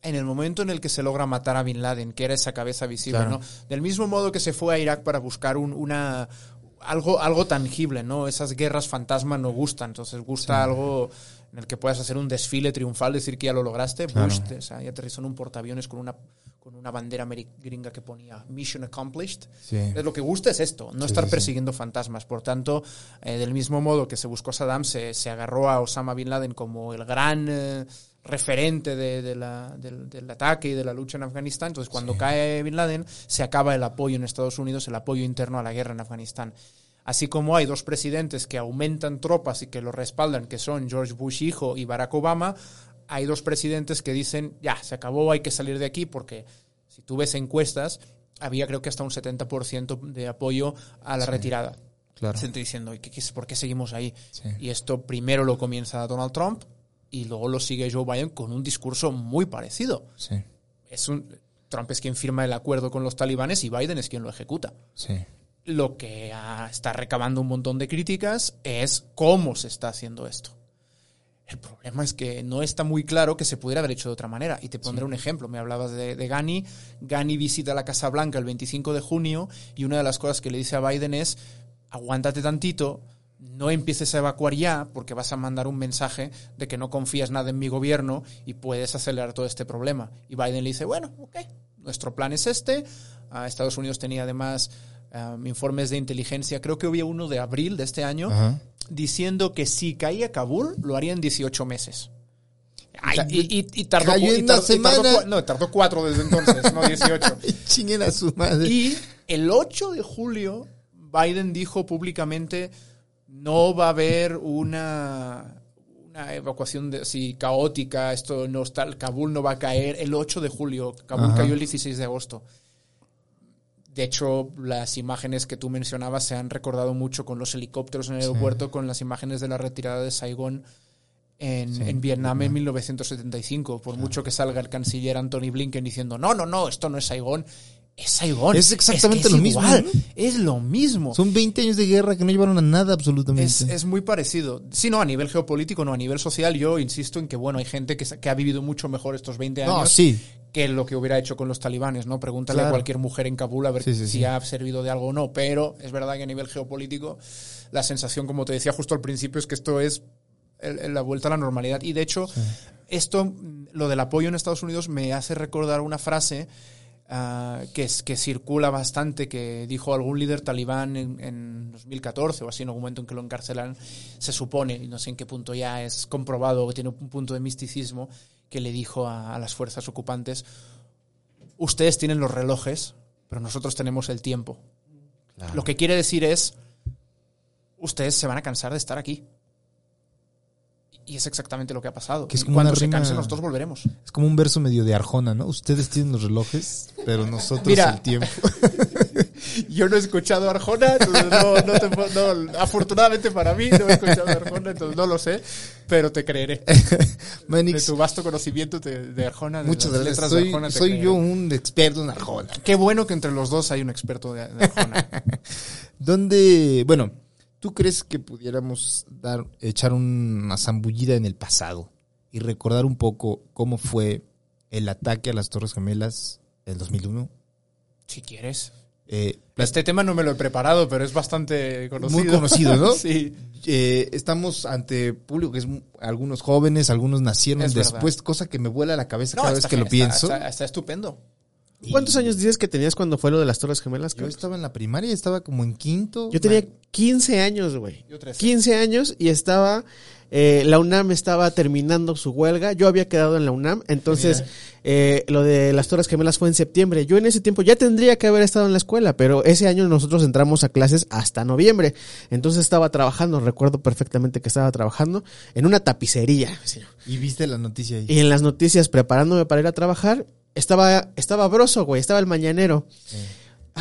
en el momento en el que se logra matar a Bin Laden, que era esa cabeza visible, Claro. ¿no? Del mismo modo que se fue a Irak para buscar un- una algo, algo tangible, ¿no? Esas guerras fantasma no gustan, entonces gusta algo en el que puedas hacer un desfile triunfal, decir que ya lo lograste, Claro. O sea, ya aterrizó en un portaaviones con una, con una bandera gringa que ponía Mission Accomplished. Sí. Es lo que gusta es esto, no Sí, estar sí, sí. persiguiendo fantasmas. Por tanto, eh, del mismo modo que se buscó a Saddam, se, se agarró a Osama Bin Laden como el gran eh, referente de- de la- del, del ataque y de la lucha en Afganistán. Entonces, cuando cae Bin Laden, se acaba el apoyo en Estados Unidos, el apoyo interno a la guerra en Afganistán. Así como hay dos presidentes que aumentan tropas y que lo respaldan, que son George Bush hijo y Barack Obama, hay dos presidentes que dicen, ya, se acabó, hay que salir de aquí, porque si tú ves encuestas, había creo que hasta un 70% de apoyo a la retirada. Claro. Diciendo, "¿Y qué- qué- ¿por qué seguimos ahí? Sí. Y esto primero lo comienza Donald Trump y luego lo sigue Joe Biden con un discurso muy parecido. Sí, Es un, Trump es quien firma el acuerdo con los talibanes y Biden es quien lo ejecuta. sí. Lo que ah, está recabando un montón de críticas es cómo se está haciendo esto. El problema es que no está muy claro que se pudiera haber hecho de otra manera. Y te pondré un ejemplo. Me hablabas de, de Gani. Gani visita la Casa Blanca el 25 de junio y una de las cosas que le dice a Biden es, aguántate tantito, no empieces a evacuar ya porque vas a mandar un mensaje de que no confías nada en mi gobierno y puedes acelerar todo este problema. Y Biden le dice, bueno, ok, nuestro plan es este. Ah, Estados Unidos tenía además um, informes de inteligencia, creo que había uno de abril de este año, Ajá. diciendo que si caía Kabul, lo haría en 18 meses. Ay, y, y- y tardó, y y no, tardó cuatro desde entonces, no 18. Chinguen a su madre. Y el 8 de julio, Biden dijo públicamente, no va a haber una, una evacuación de, así caótica, esto no está, Kabul no va a caer el 8 de julio, Kabul Ajá. cayó el 16 de agosto. De hecho, las imágenes que tú mencionabas se han recordado mucho con los helicópteros en el Sí. aeropuerto, con las imágenes de la retirada de Saigón en, Sí, en Vietnam en 1975. Por mucho que salga el canciller Anthony Blinken diciendo, no, no, no, esto no es Saigón. Es Saigón. Es exactamente que es lo mismo, igual, ¿no? Es lo mismo. Son 20 años de guerra que no llevaron a nada absolutamente. Es, es muy parecido. Sí, no, a nivel geopolítico, no, a nivel social, yo insisto en que, bueno, hay gente que, que ha vivido mucho mejor estos 20 años no, sí. que lo que hubiera hecho con los talibanes, ¿no? Pregúntale Claro. a cualquier mujer en Kabul a ver Sí, sí, si ha servido de algo o no, pero es verdad que a nivel geopolítico la sensación, como te decía justo al principio, es que esto es la vuelta a la normalidad. Y de hecho, esto, mm, lo del apoyo en Estados Unidos me hace recordar una frase ah, que, es, que circula bastante, que dijo algún líder talibán en, en 2014 o así, en algún momento en que lo encarcelan, se supone, y no sé en qué punto ya es comprobado, o tiene un punto de misticismo, que le dijo a, a las fuerzas ocupantes, ustedes tienen los relojes, pero nosotros tenemos el tiempo. Lo que quiere decir es, ustedes se van a cansar de estar aquí. Y es exactamente lo que ha pasado. Que es como Cuando se rima- cansen, nosotros volveremos. Es como un verso medio de Arjona, ¿no? Ustedes tienen los relojes, pero nosotros Mira. el tiempo. Yo no he escuchado a Arjona, entonces no, no te no, afortunadamente para mí no he escuchado a Arjona, entonces no lo sé, pero te creeré. De tu vasto conocimiento de, de Arjona, de muchas las gracias. letras de Soy, Arjona, soy creeré. yo un experto en Arjona. Qué bueno que entre los dos hay un experto de, de Arjona. ¿Dónde, bueno, tú crees que pudiéramos dar, echar una zambullida en el pasado y recordar un poco cómo fue el ataque a las Torres Gemelas del 2001? si quieres. Eh, Este tema no me lo he preparado, pero es bastante conocido. Muy conocido, ¿no? sí. eh, estamos ante público que es algunos jóvenes, algunos nacieron Es verdad. después, cosa que me vuela la cabeza No, cada vez que lo pienso. Está, está- está estupendo. ¿Cuántos años dices que tenías cuando fue lo de las Torres Gemelas? Yo estaba en la primaria, estaba como en quinto. Yo tenía 15 años, güey. Yo 13. 15 años y estaba. eh, la UNAM estaba terminando su huelga. Yo había quedado en la UNAM. Entonces, eh, lo de las Torres Gemelas fue en septiembre. Yo en ese tiempo ya tendría que haber estado en la escuela, pero ese año nosotros entramos a clases hasta noviembre. Entonces estaba trabajando, recuerdo perfectamente que estaba trabajando en una tapicería. señor. Y viste la noticia ahí. Y en las noticias, preparándome para ir a trabajar, estaba, estaba Broso, güey, estaba el mañanero.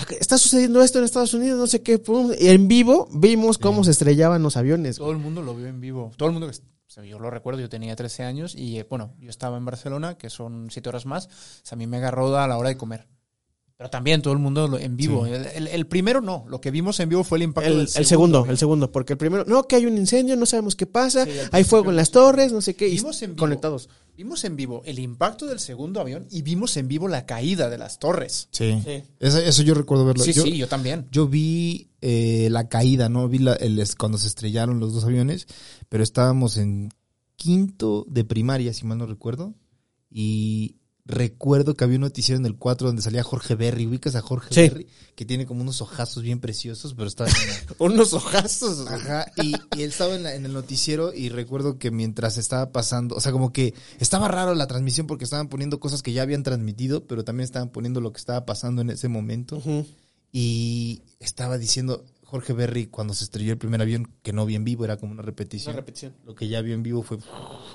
Que Está sucediendo esto en Estados Unidos, no sé qué. pum. Y en vivo vimos cómo se estrellaban los aviones. Todo el mundo lo vio en vivo. Todo el mundo, que- o sea, yo lo recuerdo, yo tenía 13 años y eh, bueno, yo estaba en Barcelona, que son 7 horas más. O sea, a mí me agarró a la hora de comer. Pero también todo el mundo lo- en vivo. El, el- el primero no, lo que vimos en vivo fue el impacto El, del el segundo, el segundo, porque el primero, no, que hay un incendio, no sabemos qué pasa, Sí, hay fuego en las torres, no sé qué, y Vimos en vivo. conectados. Vimos en vivo el impacto del segundo avión y vimos en vivo la caída de las torres. Sí. Sí. Eso, eso yo recuerdo verlo. Sí, yo, sí, yo también. yo vi eh, la caída, ¿no? Vi la- el, es- cuando se estrellaron los dos aviones, pero estábamos en quinto de primaria, si mal no recuerdo. Y recuerdo que había un noticiero en el 4 donde salía Jorge Berry. ¿Ubicas a Jorge Sí. Berry? Que tiene como unos ojazos bien preciosos, pero la- Unos ojazos. Ajá, y, y él estaba en, la- en el noticiero y recuerdo que mientras estaba pasando, o sea, como que estaba raro la transmisión porque estaban poniendo cosas que ya habían transmitido, pero también estaban poniendo lo que estaba pasando en ese momento. Y estaba diciendo Jorge Berry cuando se estrelló el primer avión, que no vi en vivo, era como una repetición. Una repetición. Lo que ya vi en vivo fue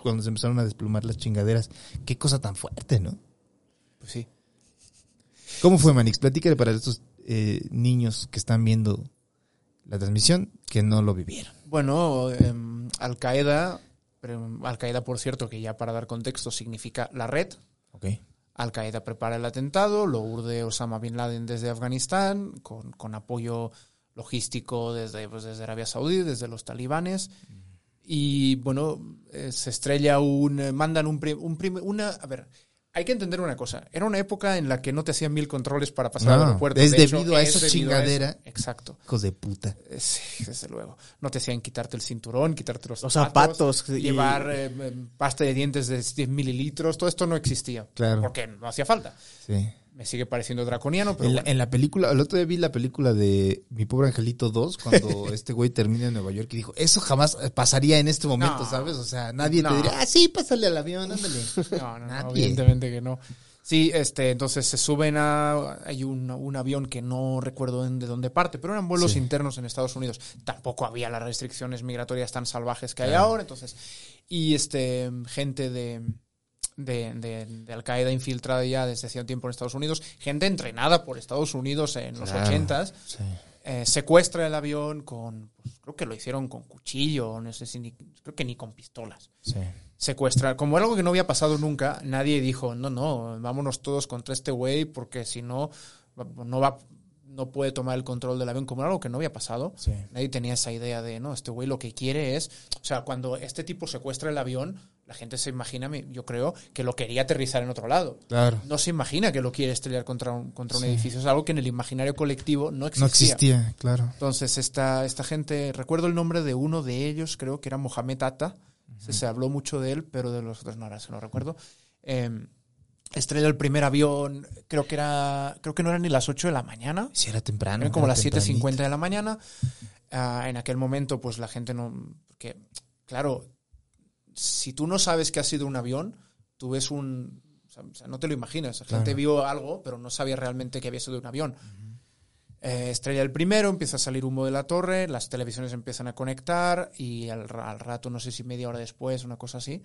cuando se empezaron a desplumar las chingaderas. Qué cosa tan fuerte, ¿no? Pues sí. ¿Cómo fue, Manix? Platícale para estos eh, niños que están viendo la transmisión que no lo vivieron. Bueno, em, Al Qaeda, pero Al Qaeda, por cierto, que ya para dar contexto significa la red. Ok. Al Qaeda prepara el atentado, lo urde Osama Bin Laden desde Afganistán, con, con apoyo logístico desde, pues, desde Arabia Saudí, desde los talibanes. Y bueno, eh, se estrella un. eh, mandan un, prim- un prim- una. A ver, hay que entender una cosa. Era una época en la que no te hacían mil controles para pasar al No, aeropuerto. es De hecho, debido a es esa debido a eso. chingadera. Exacto. Hijos de puta. Eh, Sí, desde luego. No te hacían quitarte el cinturón, quitarte los Los zapatos, zapatos, y- llevar eh, pasta de dientes de 10 mililitros. Todo esto no existía. Claro. Porque no hacía falta. Sí. Me sigue pareciendo draconiano, pero En la, en la película, el otro día vi la película de Mi Pobre Angelito 2, cuando este güey termina en Nueva York y dijo, eso jamás pasaría en este momento, No. ¿sabes? O sea, nadie No. te diría, ah, sí, pásale al avión, ándale. No, no, no, Nadie. evidentemente que no. Sí, este, entonces se suben a. Hay un, un avión que no recuerdo de dónde parte, pero eran vuelos Sí. internos en Estados Unidos. Tampoco había las restricciones migratorias tan salvajes que hay ahora, entonces. Y este, gente de. De, de, de Al Qaeda infiltrada ya desde hacía un tiempo en Estados Unidos, gente entrenada por Estados Unidos en los Claro. ochentas, Sí. eh, secuestra el avión con, pues, creo que lo hicieron con cuchillo, no sé si ni, creo que ni con pistolas Sí. secuestrar, como algo que no había pasado nunca, nadie dijo, no, no, vámonos todos contra este güey porque si no, no va, no puede tomar el control del avión, como algo que no había pasado. Sí. Nadie tenía esa idea de, no, este güey lo que quiere es, o sea, cuando este tipo secuestra el avión, la gente se imagina, yo creo, que lo quería aterrizar en otro lado. Claro. No se imagina que lo quiere estrellar contra un, contra un edificio. Es algo que en el imaginario colectivo no existía. No existía, claro. Entonces, esta, esta gente, recuerdo el nombre de uno de ellos, creo que era Mohamed Atta. Se, se habló mucho de él, pero de los otros no, ahora se lo recuerdo. Eh, estrella el primer avión, creo que era, creo que no eran ni las 8 de la mañana, Si era temprano. eran como era las tempranito. 7.50 de la mañana. Ah, en aquel momento, pues la gente no. Porque, claro, si tú no sabes que ha sido un avión, tú ves un. O sea, no te lo imaginas. La gente vio algo, pero no sabía realmente que había sido un avión. Eh, estrella el primero, empieza a salir humo de la torre, las televisiones empiezan a conectar y al, al rato, no sé si media hora después, una cosa así,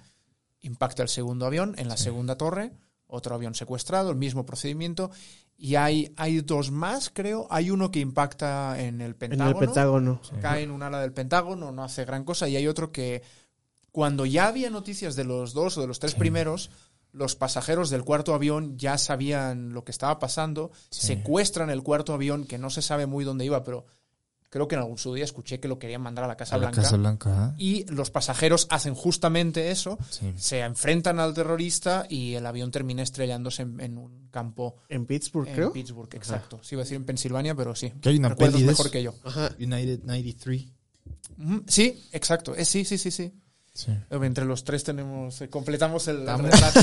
impacta el segundo avión en la segunda torre, otro avión secuestrado, el mismo procedimiento. Y hay, hay dos más, creo. Hay uno que impacta en el En Pentágono el Pentágono. cae en un ala del Pentágono, no hace gran cosa, y hay otro que cuando ya había noticias de los dos o de los tres primeros, los pasajeros del cuarto avión ya sabían lo que estaba pasando, secuestran el cuarto avión, que no se sabe muy dónde iba, pero creo que en algún su día escuché que lo querían mandar a la Casa A la Blanca. Casa Blanca. Y los pasajeros hacen justamente eso, Sí. se enfrentan al terrorista y el avión termina estrellándose en, en un campo En Pittsburgh, en creo. Pittsburgh, exacto. Sí, iba a decir en Pensilvania, pero sí. Que hay una Recuerdas peli de mejor que yo. Ajá. United 93. Ujú, Sí, exacto. Eh, sí, sí, sí, sí. Sí. Entre los tres tenemos, eh, completamos el, retrato.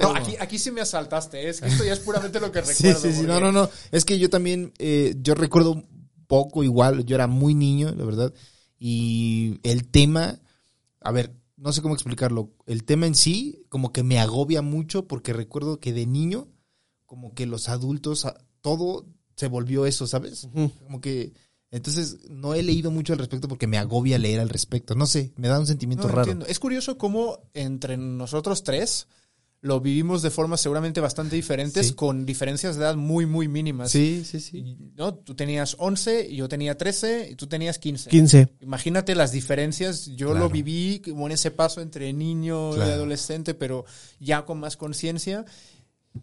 No, aquí, aquí sí me asaltaste, ¿eh? es que esto ya es puramente lo que Sí, recuerdo. sí, sí. No, porque- no, no. Es que yo también, eh, yo recuerdo poco igual. Yo era muy niño, la verdad. Y el tema, a ver, no sé cómo explicarlo. El tema en sí, como que me agobia mucho porque recuerdo que de niño, como que los adultos, todo se volvió eso, ¿sabes? Como que. Entonces, no he leído mucho al respecto porque me agobia leer al respecto. No sé, me da un sentimiento No, raro. entiendo. Es curioso cómo entre nosotros tres lo vivimos de formas seguramente bastante diferentes, Sí. con diferencias de edad muy, muy mínimas. Sí, sí, sí. ¿no? Tú tenías 11, yo tenía 13 y tú tenías 15. 15. Imagínate las diferencias. Yo Claro. lo viví como en ese paso entre niño y adolescente, pero ya con más conciencia.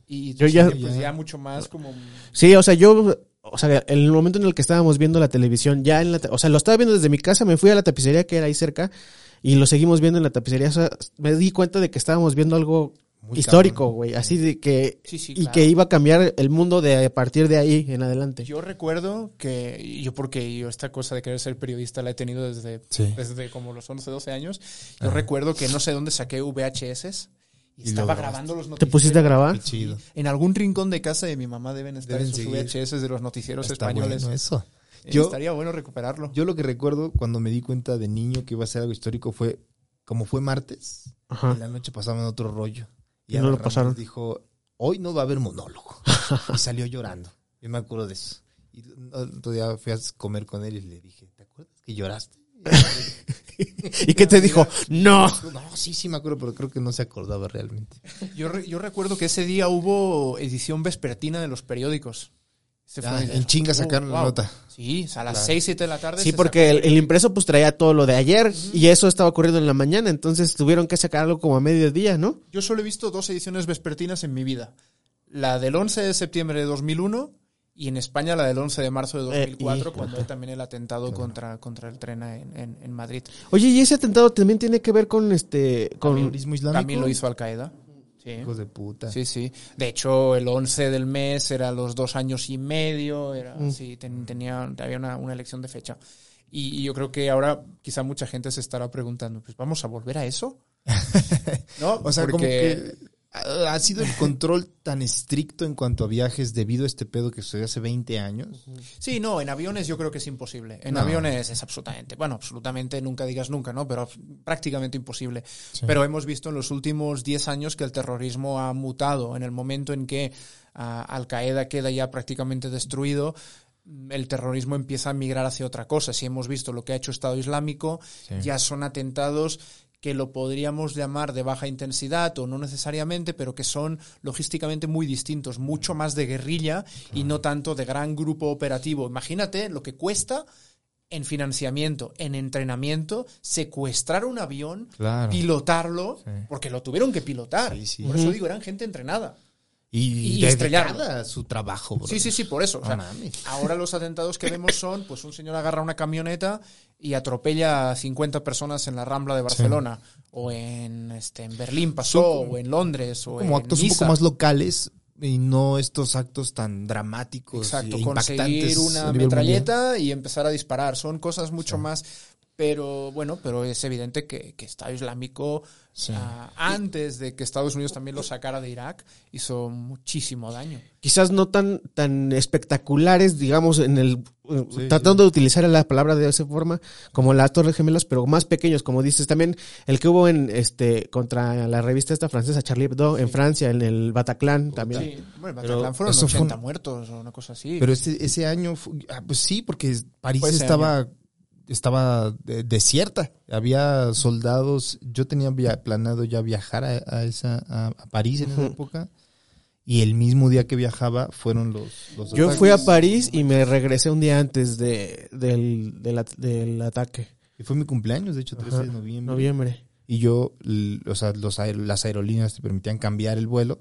Y Yo ya- pues ya mucho más como... Sí, o sea, yo, o sea, en el momento en el que estábamos viendo la televisión, ya en la, o sea, lo estaba viendo desde mi casa, me fui a la tapicería que era ahí cerca y lo seguimos viendo en la tapicería. O sea, me di cuenta de que estábamos viendo algo Muy histórico, güey, así de que Sí, sí, y claro. que iba a cambiar el mundo de a partir de ahí en adelante. Yo recuerdo que, y yo porque yo esta cosa de querer ser periodista la he tenido desde, Sí. desde como los 11, 12 años, yo recuerdo que no sé dónde saqué VHS y, Y estaba lo grabando los ¿Te noticieros. pusiste a grabar? Qué chido. En algún rincón de casa de mi mamá deben estar Deben esos. VHS de los noticieros Está españoles. bueno eso. Eh, Yo- Estaría bueno recuperarlo. Yo lo que recuerdo cuando me di cuenta de niño que iba a ser algo histórico fue, como fue martes, Ajá. en la noche pasaban otro rollo. Y no Ana lo Ramos pasaron. dijo, hoy no va a haber monólogo. y salió llorando. Yo me acuerdo de eso. Y otro día fui a comer con él y le dije, ¿te acuerdas que lloraste? ¿Y qué te dijo? No. No, sí, sí me acuerdo, pero creo que no se acordaba realmente. Yo, re- yo recuerdo que ese día hubo edición vespertina de los periódicos. Ese Ah, fue- en chinga sacaron la nota. Sí, o sea, a las Claro. 6, 7 de la tarde. Sí, se porque sacó el impreso pues traía todo lo de ayer y eso estaba ocurriendo en la mañana, entonces tuvieron que sacar algo como a mediodía, ¿no? Yo solo he visto dos ediciones vespertinas en mi vida. La del 11 de septiembre de 2001 y en España la del 11 de marzo de 2004, Eh, y- cuando hay también el atentado contra, contra el tren en, en- en Madrid. Oye, y ese atentado también tiene que ver con este con Terrorismo islámico. También lo hizo Al Qaeda. Sí. Hijos de puta. Sí, sí. De hecho, el 11 del mes era los dos años y medio. Era, Mm. sí, ten- tenía, había una, una elección de fecha. Y, y yo creo que ahora quizá mucha gente se estará preguntando, pues vamos a volver a eso. ¿No? O sea, como Porque- que ha ha sido el control tan estricto en cuanto a viajes debido a este pedo que sucedió hace 20 años. Sí, no, en aviones yo creo que es imposible. En No. aviones es absolutamente, bueno, absolutamente nunca digas nunca, ¿no? Pero prácticamente imposible. Pero hemos visto en los últimos 10 años que el terrorismo ha mutado. En el momento en que ah, Al Qaeda queda ya prácticamente destruido, el terrorismo empieza a migrar hacia otra cosa. Si hemos visto lo que ha hecho Estado Islámico, ya son atentados que lo podríamos llamar de baja intensidad o no necesariamente, pero que son logísticamente muy distintos, mucho más de guerrilla y no tanto de gran grupo operativo. Imagínate lo que cuesta en financiamiento, en entrenamiento, secuestrar un avión, Claro. pilotarlo, Sí. porque lo tuvieron que pilotar. Sí, sí. Por eso digo, eran gente entrenada. Y, Y a su trabajo. bro. Sí, sí, sí, por eso. O sea, ahora los atentados que vemos son, pues un señor agarra una camioneta y atropella a 50 personas en la Rambla de Barcelona, o en, este, en Berlín pasó, Son o en Londres, o Como en actos un poco más locales y no estos actos tan dramáticos Exacto, e conseguir impactantes una metralleta y empezar a disparar. Son cosas mucho más. Pero bueno, pero es evidente que, que Estado Islámico, Sí. ah, antes de que Estados Unidos también lo sacara de Irak, hizo muchísimo daño. Quizás no tan, tan espectaculares, digamos, en el eh, Sí, tratando de utilizar la palabra de esa forma, como las Torres Gemelas, pero más pequeños, como dices. También el que hubo en este contra la revista esta francesa, Charlie Hebdo, en Francia, en el Bataclan también. Sí, bueno, Pero Bataclan fueron eso fue 80 un- muertos o una cosa así. Pero ese, ese año, ah, pues sí, porque París estaba, estaba desierta. Había soldados. Yo tenía via- planeado ya viajar a, a esa, a, a París en esa época. Y el mismo día que viajaba fueron los, los Yo ataques. fui a París y me regresé un día antes de, del, del, at- del ataque. Y fue mi cumpleaños, de hecho, 13 de noviembre. Noviembre. Y yo, o sea, los aer- las aerolíneas te permitían cambiar el vuelo.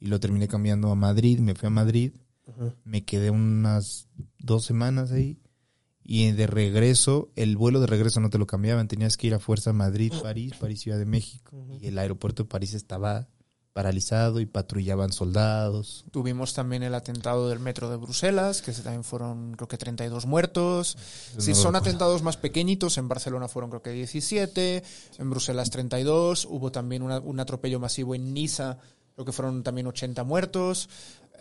Y lo terminé cambiando a Madrid. Me fui a Madrid. Me quedé unas dos semanas ahí. Y de regreso, el vuelo de regreso no te lo cambiaban. Tenías que ir a fuerza Madrid, París, París, Ciudad de México. Y el aeropuerto de París estaba paralizado y patrullaban soldados. Tuvimos también el atentado del metro de Bruselas, que también fueron creo que 32 muertos. Si no lo son recuerdo. atentados más pequeñitos, en Barcelona fueron creo que 17, en Bruselas 32, hubo también una- un atropello masivo en Niza, creo que fueron también 80 muertos.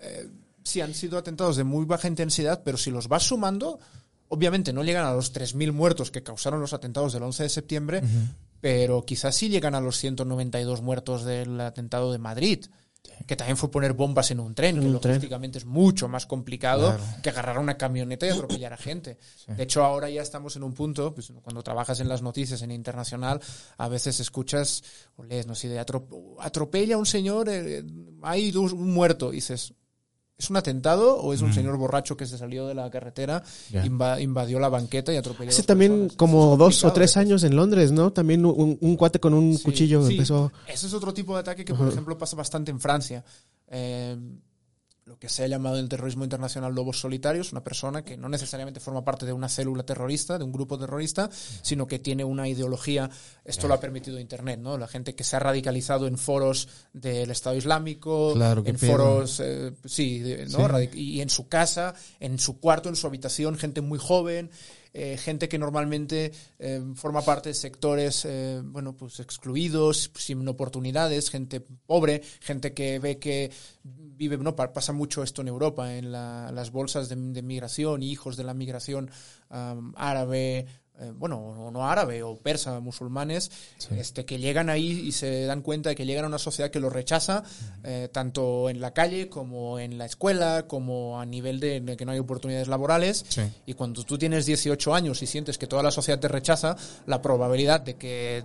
Eh, sí, han sido atentados de muy baja intensidad, pero si los vas sumando, obviamente no llegan a los 3.000 muertos que causaron los atentados del 11 de septiembre, pero quizás sí llegan a los 192 muertos del atentado de Madrid. Que también fue poner bombas en un tren, En que un tren. logísticamente es mucho más complicado Claro. que agarrar una camioneta y atropellar a gente. De hecho, ahora ya estamos en un punto, pues, cuando trabajas en las noticias en internacional, a veces escuchas o lees, no sé, de atrop- atropella a un señor, eh, hay dos- un muerto, y dices, ¿es un atentado o es un señor borracho que se salió de la carretera, invadió la banqueta y atropelló a Hace dos también personas? como dos o tres ¿eh? años en Londres, ¿no? También un, un cuate con un Sí, cuchillo sí. empezó. Ese es otro tipo de ataque que, por ejemplo, pasa bastante en Francia. Eh, lo que se ha llamado en el terrorismo internacional lobos solitarios, una persona que no necesariamente forma parte de una célula terrorista, de un grupo terrorista, sino que tiene una ideología. Esto lo ha permitido Internet, ¿no? La gente que se ha radicalizado en foros del Estado Islámico, Claro, en foros, eh, sí, ¿no? Sí. Y en su casa, en su cuarto, en su habitación, gente muy joven, eh, gente que normalmente eh, forma parte de sectores, eh, bueno, pues excluidos, sin oportunidades, gente pobre, gente que ve que vive, no, Pa- pasa mucho esto en Europa, en la- las bolsas de, de migración, hijos de la migración árabe, eh, bueno, o no árabe o persa, musulmanes, este, que llegan ahí y se dan cuenta de que llegan a una sociedad que los rechaza, eh, tanto en la calle como en la escuela, como a nivel de, de que no hay oportunidades laborales. Sí. Y cuando tú tienes 18 años y sientes que toda la sociedad te rechaza, la probabilidad de que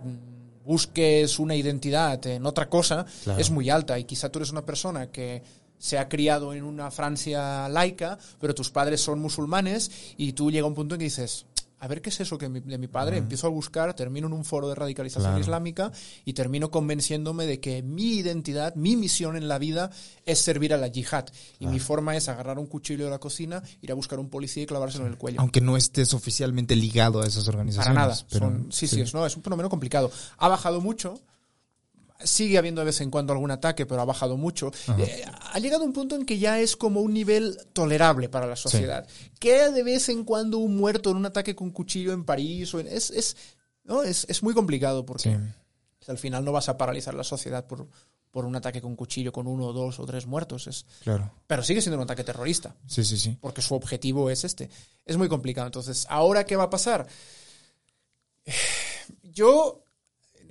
busques una identidad en otra cosa Claro. es muy alta. Y quizá tú eres una persona que se ha criado en una Francia laica, pero tus padres son musulmanes y tú llega un punto en que dices, a ver qué es eso que mi- de mi padre, empiezo a buscar, termino en un foro de radicalización Claro. islámica y termino convenciéndome de que mi identidad, mi misión en la vida es servir a la yihad. Y mi forma es agarrar un cuchillo de la cocina, ir a buscar un policía y clavárselo en el cuello. Aunque no estés oficialmente ligado a esas organizaciones. Para nada. pero- Son- sí, sí, es, no, es un fenómeno complicado. Ha bajado mucho. Sigue habiendo de vez en cuando algún ataque, pero ha bajado mucho. Eh, ha llegado un punto en que ya es como un nivel tolerable para la sociedad. Queda de vez en cuando un muerto en un ataque con cuchillo en París. O en- es, es, ¿no? es, es muy complicado porque Sí. al final no vas a paralizar la sociedad por, por un ataque con cuchillo con uno, dos o tres muertos. Es, Claro. pero sigue siendo un ataque terrorista, Sí, sí, sí. porque su objetivo es este. Es muy complicado. Entonces, ¿ahora qué va a pasar? Yo,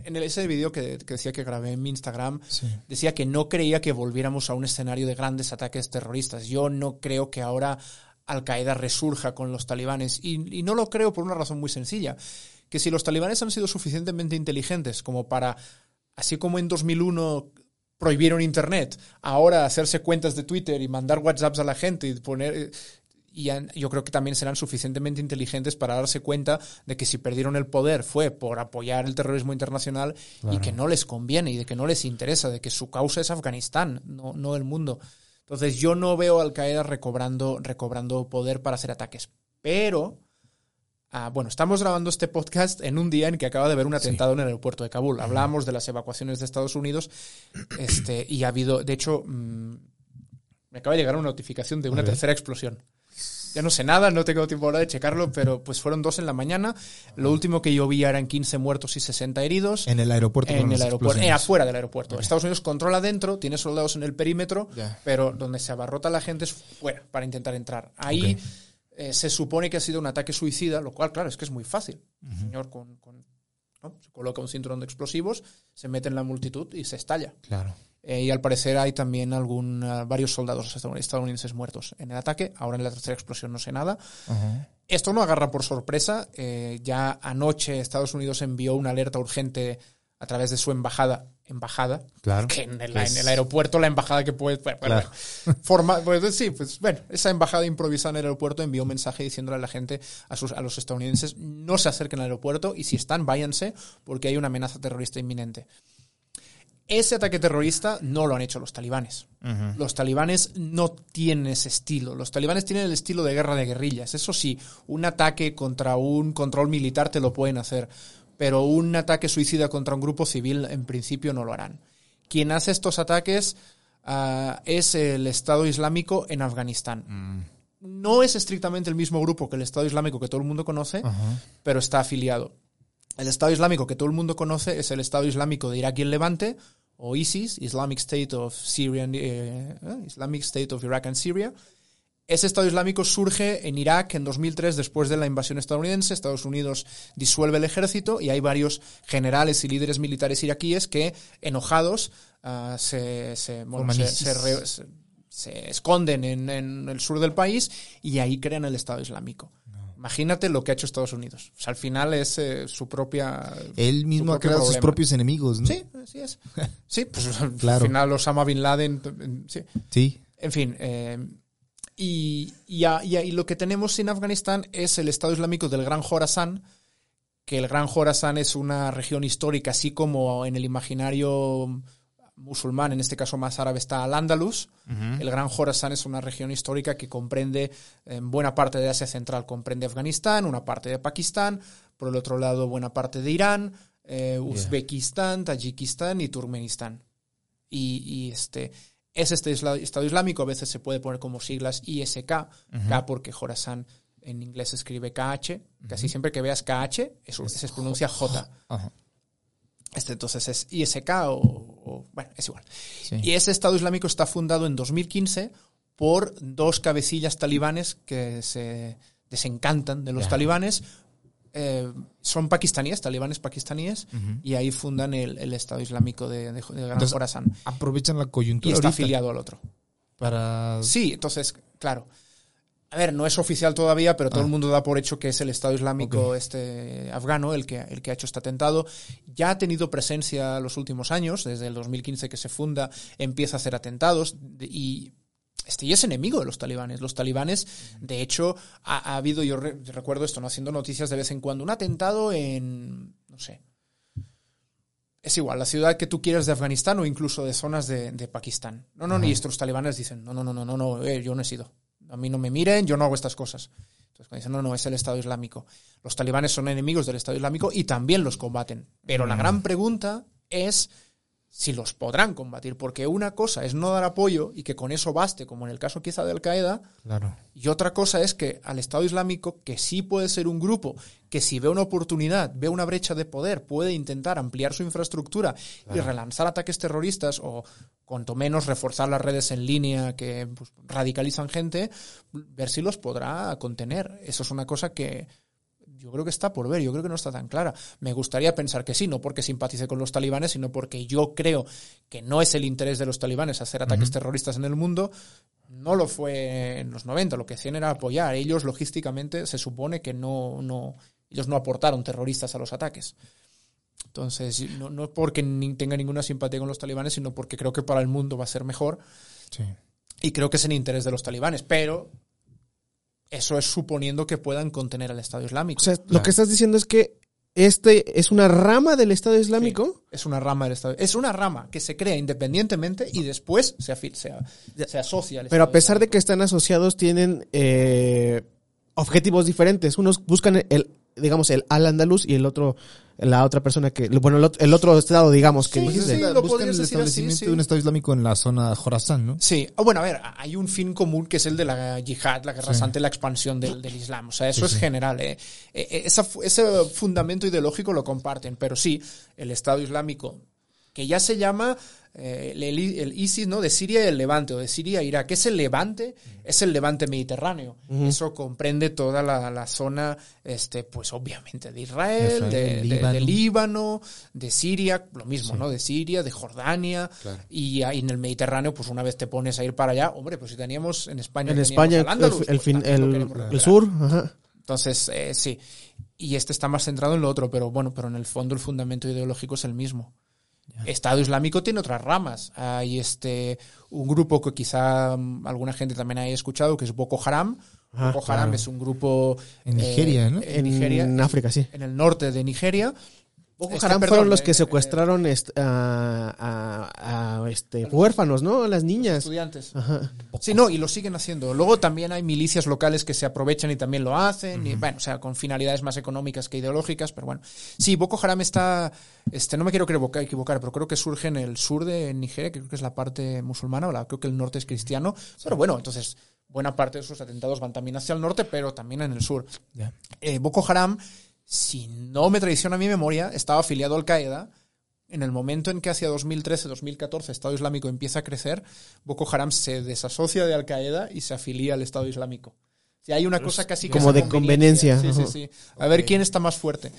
en ese vídeo que, que decía que grabé en mi Instagram, Sí. decía que no creía que volviéramos a un escenario de grandes ataques terroristas. Yo no creo que ahora Al Qaeda resurja con los talibanes. Y, y no lo creo por una razón muy sencilla. Que si los talibanes han sido suficientemente inteligentes como para, así como en 2001 prohibieron Internet, ahora hacerse cuentas de Twitter y mandar WhatsApps a la gente y poner... Y han- yo creo que también serán suficientemente inteligentes para darse cuenta de que si perdieron el poder fue por apoyar el terrorismo internacional y que no les conviene y de que no les interesa, de que su causa es Afganistán, no, no el mundo. Entonces yo no veo a Al Qaeda recobrando, recobrando poder para hacer ataques. Pero, ah, bueno, estamos grabando este podcast en un día en que acaba de haber un atentado en el aeropuerto de Kabul. Hablábamos de las evacuaciones de Estados Unidos este, y ha habido, de hecho, mm, me acaba de llegar una notificación de una tercera explosión. Ya no sé nada, no tengo tiempo ahora de checarlo, pero pues fueron dos en la mañana. Lo último que yo vi eran 15 muertos y 60 heridos. En el aeropuerto. En el aeropuerto, eh, afuera del aeropuerto. Estados Unidos controla dentro, tiene soldados en el perímetro, pero donde se abarrota la gente es fuera para intentar entrar. Ahí eh, se supone que ha sido un ataque suicida, lo cual, claro, es que es muy fácil. Señor con, con- ¿no? se coloca un cinturón de explosivos, se mete en la multitud y se estalla. Claro. Eh, y al parecer hay también algún, ah, varios soldados estadoun- estadounidenses muertos en el ataque. Ahora en la tercera explosión no sé nada. Esto no agarra por sorpresa. eh, ya anoche Estados Unidos envió una alerta urgente a través de su embajada. Embajada. Claro. Que en el, Es- en el aeropuerto la embajada que puede... Bueno, bueno, Claro. bueno. Forma, pues, sí, pues bueno, esa embajada improvisada en el aeropuerto envió un mensaje diciéndole a la gente, a, sus, a los estadounidenses, no se acerquen al aeropuerto y si están, váyanse porque hay una amenaza terrorista inminente. Ese ataque terrorista no lo han hecho los talibanes. Los talibanes no tienen ese estilo. Los talibanes tienen el estilo de guerra de guerrillas. Eso sí, un ataque contra un control militar te lo pueden hacer, pero un ataque suicida contra un grupo civil en principio no lo harán. Quien hace estos ataques ah, es el Estado Islámico en Afganistán. No es estrictamente el mismo grupo que el Estado Islámico que todo el mundo conoce, pero está afiliado. El Estado Islámico que todo el mundo conoce es el Estado Islámico de Irak y el Levante, o ISIS, Islamic State of Syria, and, eh, eh, Islamic State of Iraq and Syria. Ese Estado Islámico surge en Irak en 2003 después de la invasión estadounidense. Estados Unidos disuelve el ejército y hay varios generales y líderes militares iraquíes que, enojados, ah, bueno, se- se esconden en, en el sur del país y ahí crean el Estado Islámico. Imagínate lo que ha hecho Estados Unidos. O sea, al final es eh, su propia... Él mismo ha creado sus propios enemigos, ¿no? Sí, así es. Sí, pues Claro. al final Osama Bin Laden... Sí. Sí. En fin, eh, y, y, a- y a- y lo que tenemos en Afganistán es el Estado Islámico del Gran Jorasán, que el Gran Jorasán es una región histórica, así como en el imaginario musulmán, en este caso más árabe, está Al-Ándalus. El Gran Jorasán es una región histórica que comprende en buena parte de Asia Central, comprende Afganistán, una parte de Pakistán, por el otro lado buena parte de Irán, eh, Uzbekistán, Tayikistán y Turkmenistán. Y, y este es este isla- Estado Islámico, a veces se puede poner como siglas ISK, K porque Jorasán en inglés se escribe KH, casi siempre que veas KH, eso se pronuncia J. Este entonces es ISK o, o- bueno, es igual. Sí. Y ese Estado Islámico está fundado en 2015 por dos cabecillas talibanes que se desencantan de los talibanes. Eh, son pakistaníes, talibanes pakistaníes, y ahí fundan el, el Estado Islámico de, de, de Gran Entonces, Jorasán. Aprovechan la Y coyuntura está ahorita afiliado al otro. para... Sí, entonces, claro. A ver, no es oficial todavía, pero todo Ah. el mundo da por hecho que es el Estado Islámico este afgano el que, el que ha hecho este atentado. Ya ha tenido presencia los últimos años, desde el 2015 que se funda, empieza a hacer atentados y este y es enemigo de los talibanes. Los talibanes, de hecho, ha, ha habido, yo re- recuerdo esto, ¿no? haciendo noticias de vez en cuando, un atentado en, no sé, es igual, la ciudad que tú quieras de Afganistán o incluso de zonas de, de Pakistán. No, no, ni estos talibanes dicen, no, no, no, no, no, no, eh, yo no he sido. A mí no me miren, yo no hago estas cosas. Entonces cuando dicen, no, no, es el Estado Islámico. Los talibanes son enemigos del Estado Islámico y también los combaten. Pero la gran pregunta es si los podrán combatir, porque una cosa es no dar apoyo y que con eso baste, como en el caso quizá de Al Qaeda, Claro. y otra cosa es que al Estado Islámico, que sí puede ser un grupo que si ve una oportunidad, ve una brecha de poder, puede intentar ampliar su infraestructura y relanzar ataques terroristas o cuanto menos reforzar las redes en línea que pues, radicalizan gente, ver si los podrá contener. Eso es una cosa que yo creo que está por ver, yo creo que no está tan clara. Me gustaría pensar que sí, no porque simpatice con los talibanes, sino porque yo creo que no es el interés de los talibanes hacer ataques terroristas en el mundo. No lo fue en los 90, lo que hacían era apoyar. Ellos logísticamente se supone que no, no, ellos no aportaron terroristas a los ataques. Entonces, no, no porque ni tenga ninguna simpatía con los talibanes, sino porque creo que para el mundo va a ser mejor Sí. y creo que es en interés de los talibanes. Pero eso es suponiendo que puedan contener al Estado Islámico. O sea, lo que estás diciendo es que este es una rama del Estado Islámico. Es una rama del Estado. Es una rama que se crea independientemente y después se, se, asocia al Pero a Estado pesar de que están asociados, tienen eh, objetivos diferentes. Unos buscan el, digamos, el al andaluz y el otro, la otra persona que, bueno, el, ot- el otro estado, digamos, que Sí, dijiste. sí, lo podrías el decir así, establecimiento sí. de un Estado Islámico en la zona Jorazán, ¿no? Sí, Ah, bueno, a ver, hay un fin común que es el de la yihad, la guerra santa y la expansión del, del Islam. O sea, eso es general. ¿eh? Eh, eh, esa ese fundamento ideológico lo comparten, pero sí, el Estado Islámico, que ya se llama eh, el, el ISIS, ¿no? De Siria y el Levante, o de Siria e Irak. Es el Levante, es el Levante mediterráneo. Eso comprende toda la, la zona, este, pues obviamente, de Israel, Israel, de, Líbano. de Líbano, de Siria, lo mismo, ¿no? De Siria, de Jordania, y ahí en el Mediterráneo, pues una vez te pones a ir para allá, hombre, pues si teníamos en España, En España, al Andalus, el, pues el- sur. Ajá. Entonces, eh, sí. Y este está más centrado en lo otro, pero bueno, pero en el fondo el fundamento ideológico es el mismo. Estado Islámico tiene otras ramas. Hay este un grupo que quizá mm, alguna gente también haya escuchado, que es Boko Haram. Ah, Boko Haram claro. es un grupo En eh, Nigeria, ¿no? En En Nigeria, África, sí. en el norte de Nigeria. Boko Este, Haram perdón, fueron los que eh, secuestraron est- a, a- a, este, huérfanos, ¿no? A las niñas. estudiantes. Ajá. Sí, no, y lo siguen haciendo. Luego también hay milicias locales que se aprovechan y también lo hacen, y, bueno, o sea, con finalidades más económicas que ideológicas, pero bueno. Sí, Boko Haram está, este, no me quiero equivocar, pero creo que surge en el sur de Nigeria, que creo que es la parte musulmana, o la- creo que el norte es cristiano, pero bueno, entonces buena parte de sus atentados van también hacia el norte, pero también en el sur. Eh, Boko Haram, si no me traiciona mi memoria, estaba afiliado a Al Qaeda. En el momento en que hacia 2013-2014 Estado Islámico empieza a crecer, Boko Haram se desasocia de Al Qaeda y se afilia al Estado Islámico. Si hay una cosa casi como de conveniencia. Sí, sí, sí. A ver quién está más fuerte.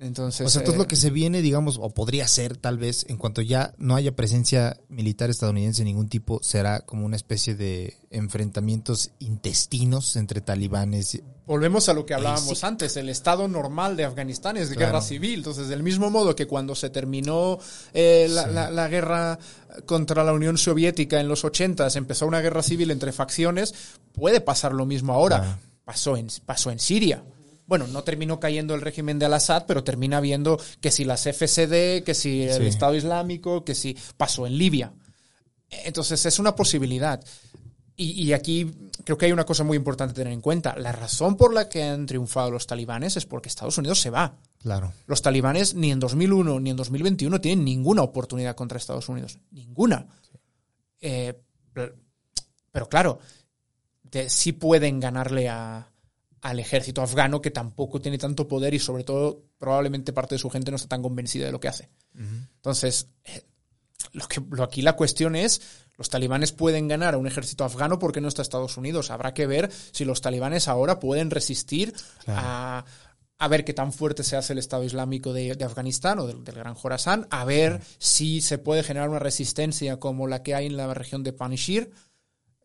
Entonces, O sea, esto es eh, lo que se viene, digamos, o podría ser tal vez, en cuanto ya no haya presencia militar estadounidense de ningún tipo, será como una especie de enfrentamientos intestinos entre talibanes. Volvemos a lo que hablábamos antes, el estado normal de Afganistán es Claro. guerra civil. Entonces, del mismo modo que cuando se terminó eh, la, la- la guerra contra la Unión Soviética en los 80 empezó una guerra civil entre facciones, puede pasar lo mismo ahora. Pasó, en, pasó en Siria. Bueno, no terminó cayendo el régimen de Al-Assad, pero termina viendo que si las FSD, que si el Sí. Estado Islámico, que si pasó en Libia. Entonces, es una posibilidad. Y, y aquí creo que hay una cosa muy importante a tener en cuenta. La razón por la que han triunfado los talibanes es porque Estados Unidos se va. Claro. Los talibanes ni en 2001 ni en 2021 tienen ninguna oportunidad contra Estados Unidos. Ninguna. Eh, pero claro, de- sí pueden ganarle a- al ejército afgano que tampoco tiene tanto poder y sobre todo probablemente parte de su gente no está tan convencida de lo que hace. Entonces, eh, lo que, lo, aquí la cuestión es, los talibanes pueden ganar a un ejército afgano porque no está Estados Unidos. Habrá que ver si los talibanes ahora pueden resistir a, a ver qué tan fuerte se hace el Estado Islámico de, de Afganistán o del, del Gran Jorazán, a ver si se puede generar una resistencia como la que hay en la región de Panjshir,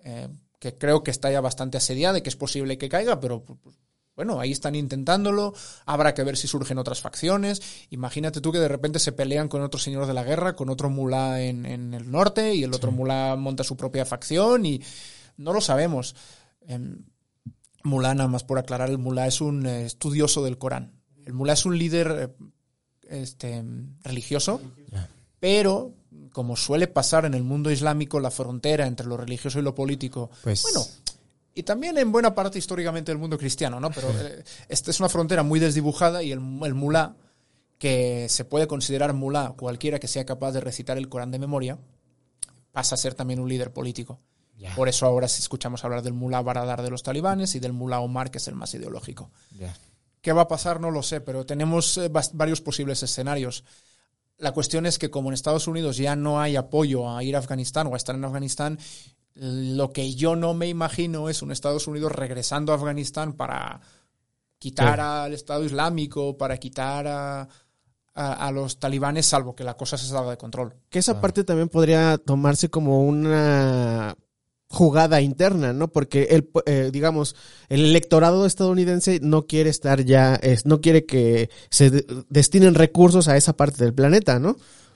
eh, que creo que está ya bastante asediada y que es posible que caiga, pero pues, bueno, ahí están intentándolo, habrá que ver si surgen otras facciones. Imagínate tú que de repente se pelean con otro señor de la guerra, con otro mulá en, en el norte, y el otro mulá monta su propia facción, y no lo sabemos. Em, mulá, nada más por aclarar, el mulá es un eh, estudioso del Corán. El mulá es un líder eh, este, religioso, pero como suele pasar en el mundo islámico, la frontera entre lo religioso y lo político, Pues- bueno, y también en buena parte históricamente del mundo cristiano, ¿no? Pero eh, esta es una frontera muy desdibujada y el, el mulá que se puede considerar mulá cualquiera que sea capaz de recitar el Corán de memoria, pasa a ser también un líder político. Por eso ahora escuchamos hablar del mulá Baradar de los talibanes y del mulá Omar, que es el más ideológico. ¿Qué va a pasar? No lo sé, pero tenemos eh, varios posibles escenarios. La cuestión es que como en Estados Unidos ya no hay apoyo a ir a Afganistán o a estar en Afganistán, lo que yo no me imagino es un Estados Unidos regresando a Afganistán para quitar al Estado Islámico, para quitar a, a- a los talibanes, salvo que la cosa se salga de control. Que esa parte también podría tomarse como una jugada interna, ¿no? Porque el, eh, digamos, el electorado estadounidense no quiere estar ya, es, no quiere que se de- destinen recursos a esa parte del planeta, ¿no?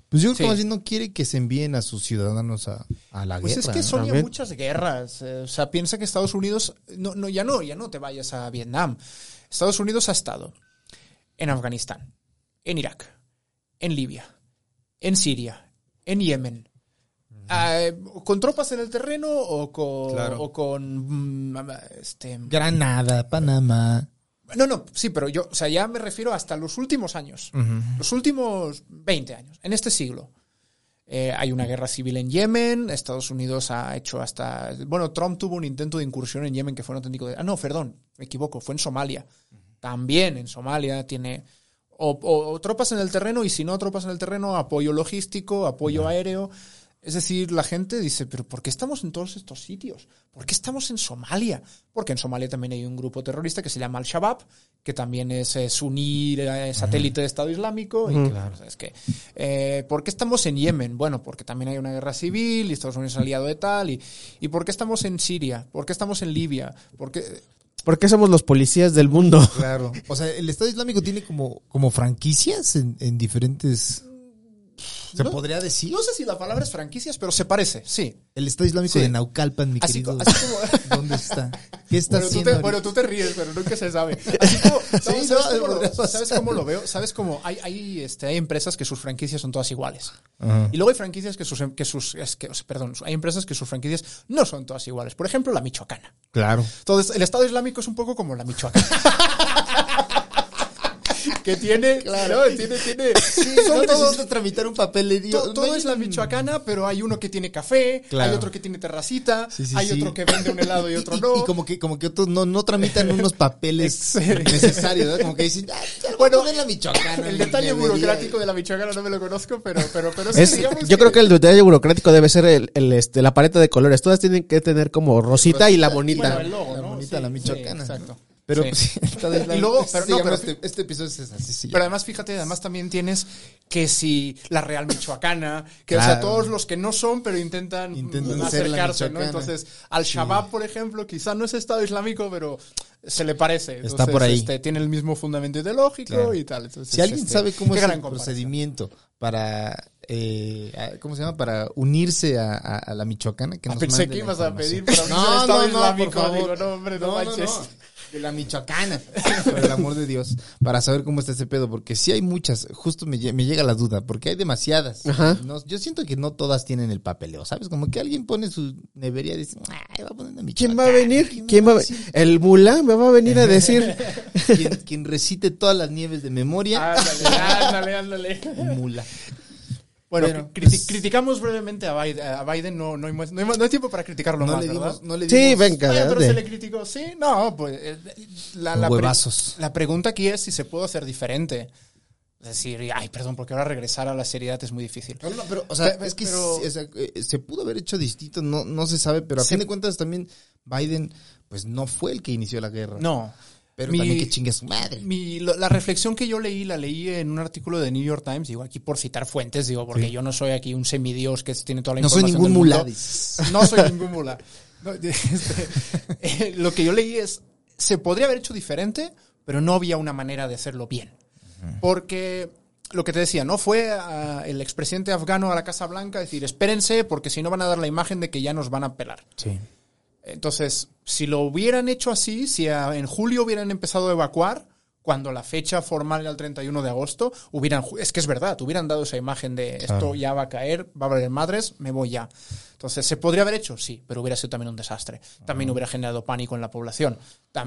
Pues yo creo Sí. que más bien no quiere que se envíen a sus ciudadanos a, a la Pues guerra. es que ¿no? son ya muchas guerras. eh, o sea, piensa que Estados Unidos, no, no, ya no, ya no te vayas a Vietnam. Estados Unidos ha estado en Afganistán, en Irak, en Libia, en Siria, en Yemen. Eh, ¿Con tropas en el terreno o con, Claro. o con mm, este, Granada, Panamá. No, no, sí, pero yo, o sea, ya me refiero hasta los últimos años. Los últimos 20 años, en este siglo. Eh, hay una guerra civil en Yemen, Estados Unidos ha hecho hasta... Bueno, Trump tuvo un intento de incursión en Yemen que fue un auténtico... de- Ah, no, perdón, me equivoco, fue en Somalia. También en Somalia tiene... O, o- o tropas en el terreno y si no tropas en el terreno, apoyo logístico, apoyo aéreo. Es decir, la gente dice, pero ¿por qué estamos en todos estos sitios? ¿Por qué estamos en Somalia? Porque en Somalia también hay un grupo terrorista que se llama Al-Shabaab, que también es, es unir eh, satélite de Estado Islámico. Y claro, es que, eh, ¿Por qué estamos en Yemen? Bueno, porque también hay una guerra civil y Estados Unidos es aliado de tal. ¿Y, y por qué estamos en Siria? ¿Por qué estamos en Libia? ¿Por qué? ¿Por qué somos los policías del mundo? Claro. O sea, el Estado Islámico tiene como, como franquicias en, en diferentes. ¿Se No- podría decir? No sé si la palabra es franquicias, pero se parece, sí. El Estado Islámico Sí. de Naucalpan, mi Así querido. co- así como- ¿Dónde está? ¿Qué está Bueno tú, te, ahorita? bueno, tú te ríes, pero nunca se sabe. Así como, no, Sí, ¿sabes, no, cómo lo, pasar. ¿Sabes cómo lo veo? ¿Sabes cómo hay, hay, este, hay empresas que sus franquicias son todas iguales? Y luego hay franquicias que sus, que sus es que, perdón, hay empresas que sus franquicias no son todas iguales. Por ejemplo, la Michoacana. Claro. Entonces, el Estado Islámico es un poco como la Michoacana. que tiene, claro, tiene, tiene, son no todos- necesito tramitar un papel de Dios. to- todo es la Michoacana, pero hay uno que tiene café, Claro. hay otro que tiene terracita, Sí, sí, hay sí. otro que vende un helado y otro y, no. y como que, como que otros no, no tramitan unos papeles Sí. necesarios. Como que dicen, ah, Bueno, la Michoacana. el detalle burocrático de la Michoacana no me lo conozco, pero, pero, pero sí, Es, yo creo que el detalle burocrático debe ser el, el, este, la paleta de colores. Todas tienen que tener como rosita y la bonita. Bueno, el logo, La ¿no? bonita, Sí, la sí, michoacana. exacto. Pero Sí. pues, el Estado Islámico Y luego, pero no, pero- este, este episodio es así. sí. Pero además, fíjate, además también tienes que si la Real Michoacana, que o sea, Claro. todos los que no son, pero intentan, acercarse, ¿no? Entonces, al Shabab, por ejemplo, quizá no es Estado Islámico, pero se le parece. Está por ahí. Este, tiene el mismo fundamento ideológico Claro. y tal. Entonces, si alguien este, sabe cómo es el procedimiento para, eh, a- ¿cómo se llama? Para unirse a, a- a la Michoacana, que Ah, nos pensé que ibas a pedir para unirse al Estado Islámico. por favor. Digo, no, hombre, no manches. De la Michoacana. Por el amor de Dios. Para saber cómo está ese pedo. Porque sí hay muchas. Justo me, me llega la duda. Porque hay demasiadas. Ajá. No, yo siento que no todas tienen el papeleo. ¿Sabes? Como que alguien pone su nevería y dice, ay, va a poner una ¿Quién va a venir? ¿Quién va a decir? El mula me va a venir a decir. quien, quien recite todas las nieves de memoria. Ándale, ándale, ándale. Mula. Bueno, Bueno, criti- pues- criticamos brevemente a Biden. A Biden no, no, hay, no, hay, no hay tiempo para criticarlo No más, le ¿verdad? dimos, no le Sí, dimos venga, Oye, pero se le criticó. Sí, no, pues eh, la, la, pre- huevazos. la pregunta aquí es si se puede hacer diferente. Es decir, ay, perdón, porque ahora regresar a la seriedad es muy difícil. No, no, pero, o sea, es que pero- sí, o sea, eh, se pudo haber hecho distinto, no, no se sabe, pero a Se- fin de cuentas también Biden, pues no fue el que inició la guerra. No. Pero Mi- también que chingue a su madre. Mi- la reflexión que yo leí, la leí en un artículo de New York Times, digo aquí por citar fuentes, digo, porque yo no soy aquí un semidios que tiene toda la no soy información. ningún del mundo. No soy ningún mula. No, este, eh, lo que yo leí es, se podría haber hecho diferente, pero no había una manera de hacerlo bien. Porque lo que te decía, ¿no? Fue ah, el expresidente afgano a la Casa Blanca a decir, espérense, porque si no van a dar la imagen de que ya nos van a pelar. Sí. Entonces, si lo hubieran hecho así, si en julio hubieran empezado a evacuar, cuando la fecha formal era el 31 de agosto, hubieran, es que es verdad, hubieran dado esa imagen de esto Claro. ya va a caer, va a haber madres, me voy ya. Entonces, ¿se podría haber hecho? Sí, pero hubiera sido también un desastre. También hubiera generado pánico en la población.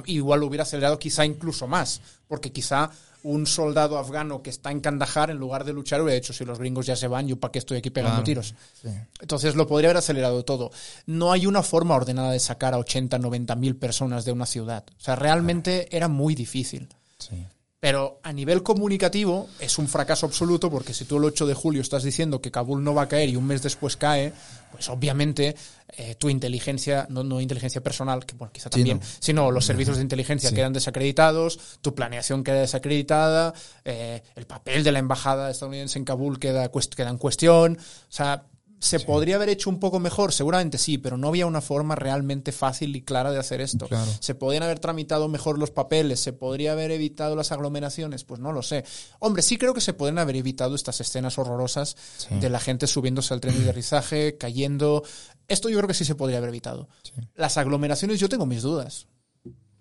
Igual hubiera acelerado quizá incluso más, porque quizá un soldado afgano que está en Kandahar, en lugar de luchar, hubiera dicho, si los gringos ya se van, ¿yo para qué estoy aquí pegando tiros? Sí. Entonces lo podría haber acelerado todo. No hay una forma ordenada de sacar a 80, 90 mil personas de una ciudad. O sea, realmente era muy difícil. Sí. Pero a nivel comunicativo es un fracaso absoluto porque si tú el 8 de julio estás diciendo que Kabul no va a caer y un mes después cae, pues obviamente eh, tu inteligencia, no, no inteligencia personal, que bueno, quizá Sí, también, no. sino los servicios de inteligencia Sí. quedan desacreditados, tu planeación queda desacreditada, eh, el papel de la embajada estadounidense en Kabul queda, queda en cuestión. O sea, ¿se podría haber hecho un poco mejor? Seguramente sí, pero no había una forma realmente fácil y clara de hacer esto. Claro. ¿Se podían haber tramitado mejor los papeles? ¿Se podría haber evitado las aglomeraciones? Pues no lo sé. Hombre, sí creo que se podrían haber evitado estas escenas horrorosas Sí. de la gente subiéndose al tren de aterrizaje, cayendo. Esto yo creo que sí se podría haber evitado. Las aglomeraciones yo tengo mis dudas.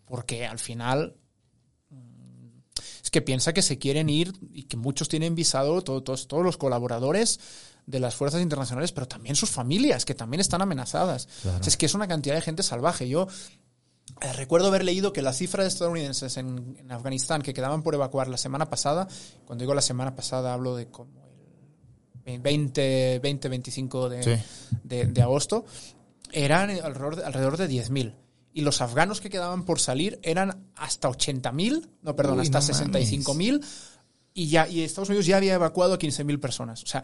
Porque al final mm, es que piensa que se quieren ir y que muchos tienen visado, todo- todos, todos los colaboradores de las fuerzas internacionales, pero también sus familias, que también están amenazadas. O sea, es que es una cantidad de gente salvaje. Yo eh, recuerdo haber leído que la cifra de estadounidenses en, en Afganistán que quedaban por evacuar la semana pasada, cuando digo la semana pasada hablo de como el 20, 20 25 de, Sí. de, de agosto, eran alrededor de, alrededor de 10.000. Y los afganos que quedaban por salir eran hasta 80.000, no, perdón, Uy, hasta no 65.000. Y, ya, y Estados Unidos ya había evacuado a 15.000 personas. O sea,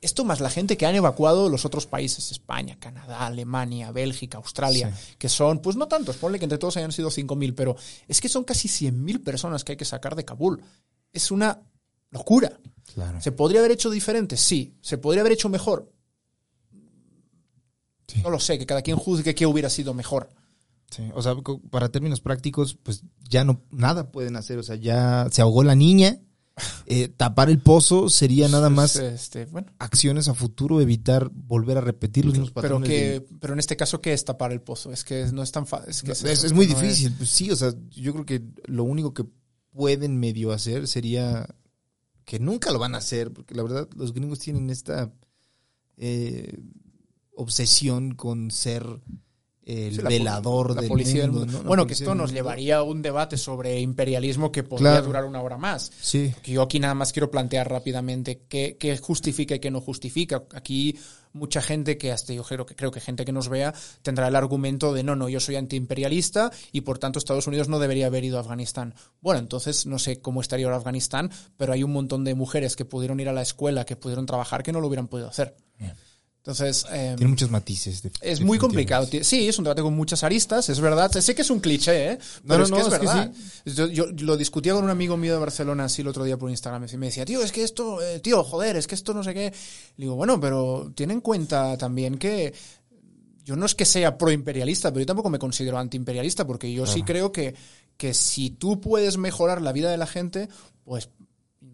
esto más la gente que han evacuado los otros países, España, Canadá, Alemania, Bélgica, Australia, que son, pues no tantos, ponle que entre todos hayan sido 5.000, pero es que son casi 100.000 personas que hay que sacar de Kabul. Es una locura. Claro. ¿Se podría haber hecho diferente? Sí. ¿Se podría haber hecho mejor? Sí. No lo sé, que cada quien juzgue qué hubiera sido mejor. Sí, O sea, para términos prácticos, pues ya no nada pueden hacer. O sea, ya se ahogó la niña. Eh, tapar el pozo sería nada más este, bueno, acciones a futuro, evitar volver a repetir los mismos pero, patrones. que, de- pero en este caso, ¿qué es tapar el pozo? Es que no es tan fácil. Es, que es, eso, es muy que no difícil. Pues sí, o sea, yo creo que lo único que pueden medio hacer sería que nunca lo van a hacer, porque la verdad los gringos tienen esta eh, obsesión con ser el Sí, velador la del policía mundo. mundo. ¿no? La Bueno, que esto nos llevaría a un debate sobre imperialismo que podría Claro. durar una hora más. Sí, Que yo aquí nada más quiero plantear rápidamente qué, qué justifica y qué no justifica. Aquí mucha gente que hasta yo creo que creo que gente que nos vea tendrá el argumento de no, no, yo soy antiimperialista y por tanto Estados Unidos no debería haber ido a Afganistán. Bueno, entonces no sé cómo estaría ahora Afganistán, pero hay un montón de mujeres que pudieron ir a la escuela, que pudieron trabajar, que no lo hubieran podido hacer. Entonces, eh, tiene muchos matices. de- es muy complicado. Sí, es un debate con muchas aristas, es verdad. Sé que es un cliché, ¿eh? No, Pero no, es que no, es es que verdad. Yo, yo lo discutía con un amigo mío de Barcelona así el otro día por Instagram y me decía, tío, es que esto, eh, tío, joder, es que esto no sé qué. Le digo, bueno, pero ten en cuenta también que yo no es que sea proimperialista, pero yo tampoco me considero antiimperialista porque yo sí creo que, que si tú puedes mejorar la vida de la gente, pues,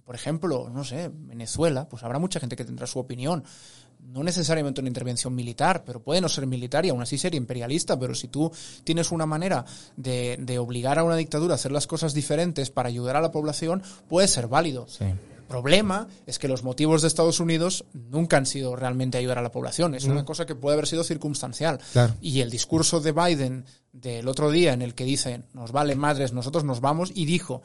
por ejemplo, no sé, Venezuela, pues habrá mucha gente que tendrá su opinión no necesariamente una intervención militar, pero puede no ser militar y aún así ser imperialista, pero si tú tienes una manera de, de obligar a una dictadura a hacer las cosas diferentes para ayudar a la población, puede ser válido. Sí. El problema es que los motivos de Estados Unidos nunca han sido realmente ayudar a la población. Es una cosa que puede haber sido circunstancial. Claro. Y el discurso de Biden del otro día en el que dice, nos vale madres, nosotros nos vamos, y dijo,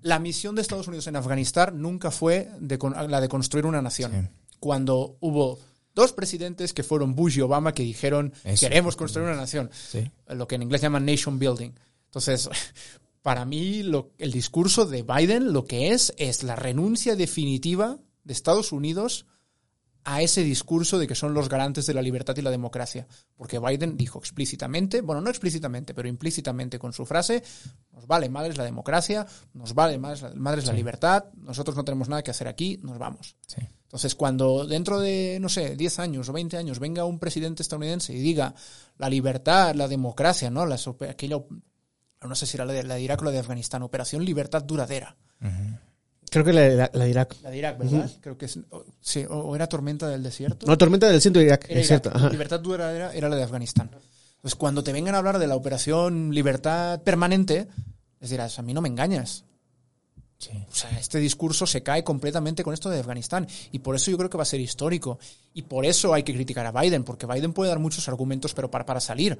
la misión de Estados Unidos en Afganistán nunca fue de la de construir una nación. Sí. Cuando hubo dos presidentes que fueron Bush y Obama que dijeron, Eso. queremos construir una nación Sí. lo que en inglés llaman nation building. Entonces, para mí lo- el discurso de Biden lo que es es la renuncia definitiva de Estados Unidos a ese discurso de que son los garantes de la libertad y la democracia. Porque Biden dijo explícitamente, bueno, no explícitamente, pero implícitamente con su frase, nos vale madres la democracia, nos vale madres la, madres la libertad, nosotros no tenemos nada que hacer aquí, nos vamos. Sí. Entonces, cuando dentro de, no sé, 10 años o 20 años venga un presidente estadounidense y diga la libertad, la democracia, ¿no? Ope- aquella, no sé si era la de, la de Irak o la de Afganistán, Operación Libertad Duradera. Creo que la, la- la de Irak. La de Irak, ¿verdad? Creo que es, o, sí, o, o era Tormenta del Desierto. No, Tormenta del Centro de Irak, Era es Irak. cierto. ajá. Libertad Duradera era la de Afganistán. Entonces, cuando te vengan a hablar de la Operación Libertad Permanente, Les dirás, a mí no me engañas. O sea, este discurso se cae completamente con esto de Afganistán. Y por eso yo creo que va a ser histórico. Y por eso hay que criticar a Biden, porque Biden puede dar muchos argumentos pero para, para salir.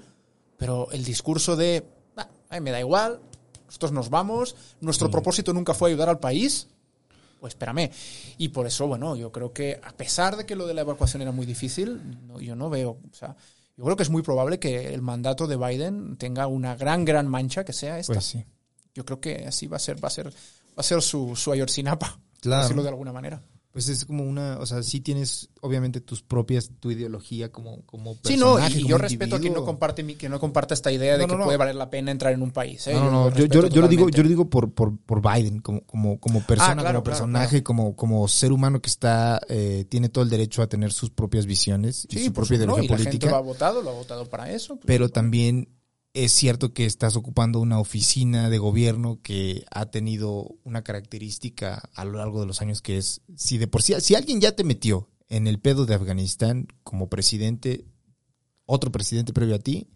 Pero el discurso de, "Ah, ay, me da igual, nosotros nos vamos, nuestro propósito nunca fue ayudar al país, pues espérame. Y por eso, bueno, yo creo que a pesar de que lo de la evacuación era muy difícil, no- yo no veo, o sea, yo creo que es muy probable que el mandato de Biden tenga una gran, gran mancha que sea esta. Pues sí. Yo creo que así va a ser, va a ser, va a ser su, su Ayotzinapa, Claro. decirlo de alguna manera. Pues es como una, o sea, sí tienes obviamente tus propias, tu ideología como, como Sí, no, personaje, y yo respeto a quien no comparte mi- que no comparta esta idea de No, que no, puede valer la pena entrar en un país. ¿eh? No, no, yo, yo, yo lo digo, yo lo digo por, por, por Biden, como, como, como persona, Ah, claro, como claro, personaje, como, como ser humano que está, eh, tiene todo el derecho a tener sus propias visiones y Sí, su propia ideología y la gente política. lo ha votado, lo ha votado para eso. pues, pero también es cierto que estás ocupando una oficina de gobierno que ha tenido una característica a lo largo de los años que es, si de por sí, si alguien ya te metió en el pedo de Afganistán como presidente, otro presidente previo a ti,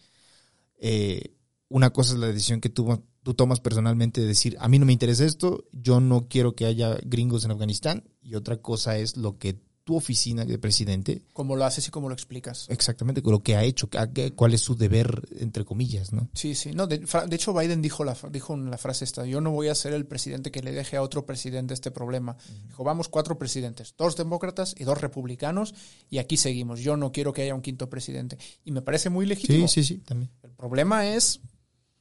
eh, una cosa es la decisión que tú, tú tomas personalmente de decir, a mí no me interesa esto, yo no quiero que haya gringos en Afganistán, y otra cosa es lo que tu oficina de presidente Como lo haces y como lo explicas. Exactamente, con lo que ha hecho, cuál es su deber, entre comillas, ¿no? Sí, sí. No, de hecho, Biden dijo la, dijo la frase esta, yo no voy a ser el presidente que le deje a otro presidente este problema. Dijo, vamos cuatro presidentes, dos demócratas y dos republicanos, y aquí seguimos. Yo no quiero que haya un quinto presidente. Y me parece muy legítimo. Sí, sí, sí, también. El problema es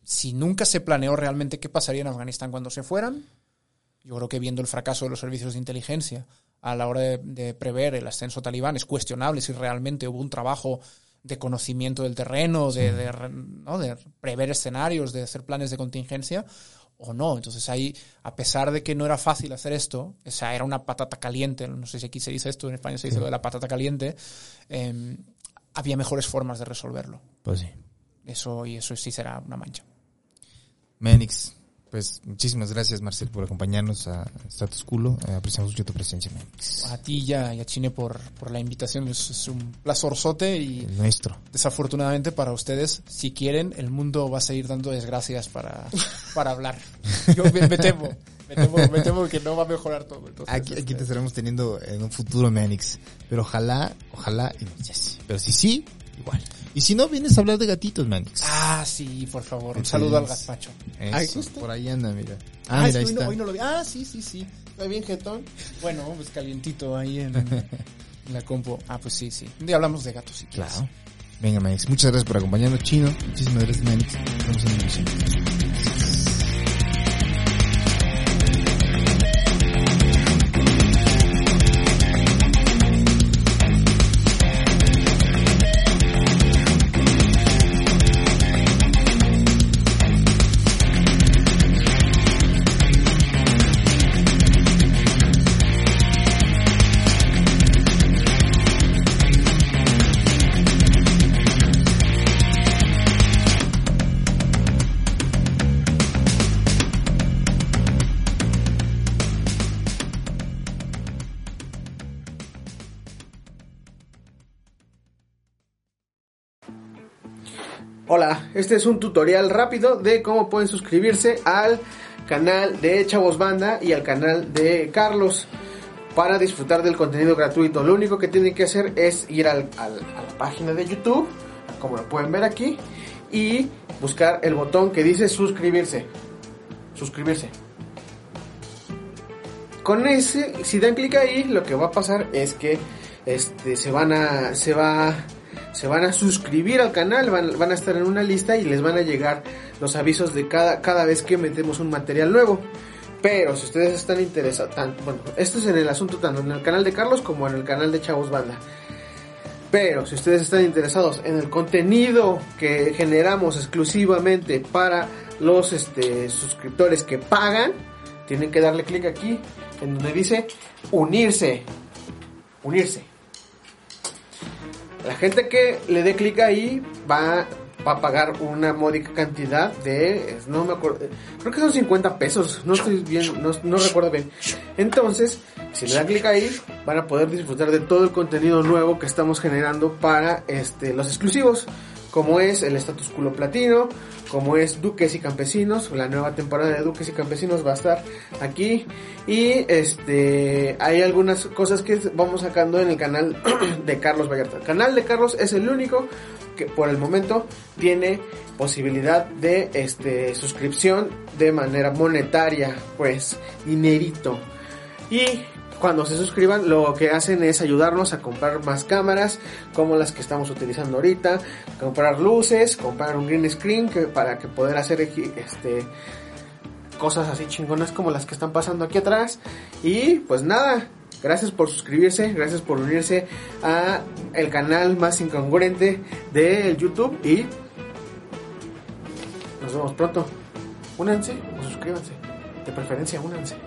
si nunca se planeó realmente qué pasaría en Afganistán cuando se fueran. Yo creo que viendo el fracaso de los servicios de inteligencia a la hora de, de prever el ascenso talibán es cuestionable si realmente hubo un trabajo de conocimiento del terreno, de, ¿no? de prever escenarios, de hacer planes de contingencia o no. Entonces ahí, a pesar de que no era fácil hacer esto, o sea, era una patata caliente, no sé si aquí se dice esto, en España se dice lo de la patata caliente, eh, había mejores formas de resolverlo. Pues sí. Eso y eso sí será una mancha. Menix, pues muchísimas gracias, Marcel, por acompañarnos a Status Culo. Eh, apreciamos mucho tu presencia, Menix. A ti ya y a Chine por, por la invitación. Es, es un plazorzote y El nuestro. desafortunadamente para ustedes, si quieren, el mundo va a seguir dando desgracias para, para hablar. Yo me, me temo, me temo, me temo que no va a mejorar todo. Entonces, Aquí, aquí este, te estaremos teniendo en un futuro, Menix. Pero ojalá, ojalá, y no sé si. Pero si sí, igual. Y si no, vienes a hablar de gatitos, Menix. Ah, sí, por favor. Un saludo al gazpacho. Eso, por ahí anda, mira. Ah, Ah, mira, que ahí hoy no, está. hoy no lo vi. Ah, sí, sí, sí. Está bien, jetón. Bueno, pues calientito ahí en, en la compo. Ah, pues sí, sí. Un día hablamos de gatos si quieres. Claro. Venga, Menix. Muchas gracias por acompañarnos, Chino. Muchísimas gracias, Menix. Nos vemos en la Hola, este es un tutorial rápido de cómo pueden suscribirse al canal de Chavos Banda y al canal de Carlos para disfrutar del contenido gratuito. Lo único que tienen que hacer es ir al- a la página de YouTube, como lo pueden ver aquí, y buscar el botón que dice suscribirse. Suscribirse. Con ese, si dan clic ahí, lo que va a pasar es que este, se van a, se va, se van a suscribir al canal, van, van a estar en una lista y les van a llegar los avisos de cada, cada vez que metemos un material nuevo. Pero si ustedes están interesados, tan- bueno, esto es en el asunto tanto en el canal de Carlos como en el canal de Chavos Banda. Pero si ustedes están interesados en el contenido que generamos exclusivamente para los este, suscriptores que pagan, tienen que darle clic aquí en donde dice unirse. Unirse. La gente que le dé clic ahí va, a pagar una módica cantidad de, no me acuerdo, creo que son 50 pesos, no estoy bien, no, no recuerdo bien. Entonces, si le dan clic ahí, van a poder disfrutar de todo el contenido nuevo que estamos generando para este, los exclusivos. Como es el Status Culo Platino, como es Duques y Campesinos, la nueva temporada de Duques y Campesinos va a estar aquí y este hay algunas cosas que vamos sacando en el canal de Carlos Vallarta. El canal de Carlos es el único que por el momento tiene posibilidad de este suscripción de manera monetaria, pues dinerito. Y cuando se suscriban lo que hacen es ayudarnos a comprar más cámaras como las que estamos utilizando ahorita, comprar luces, comprar un green screen que, para que poder hacer este cosas así chingonas como las que están pasando aquí atrás y pues nada, gracias por suscribirse, gracias por unirse a el canal más incongruente de YouTube y nos vemos pronto. Únanse o suscríbanse, de preferencia únanse.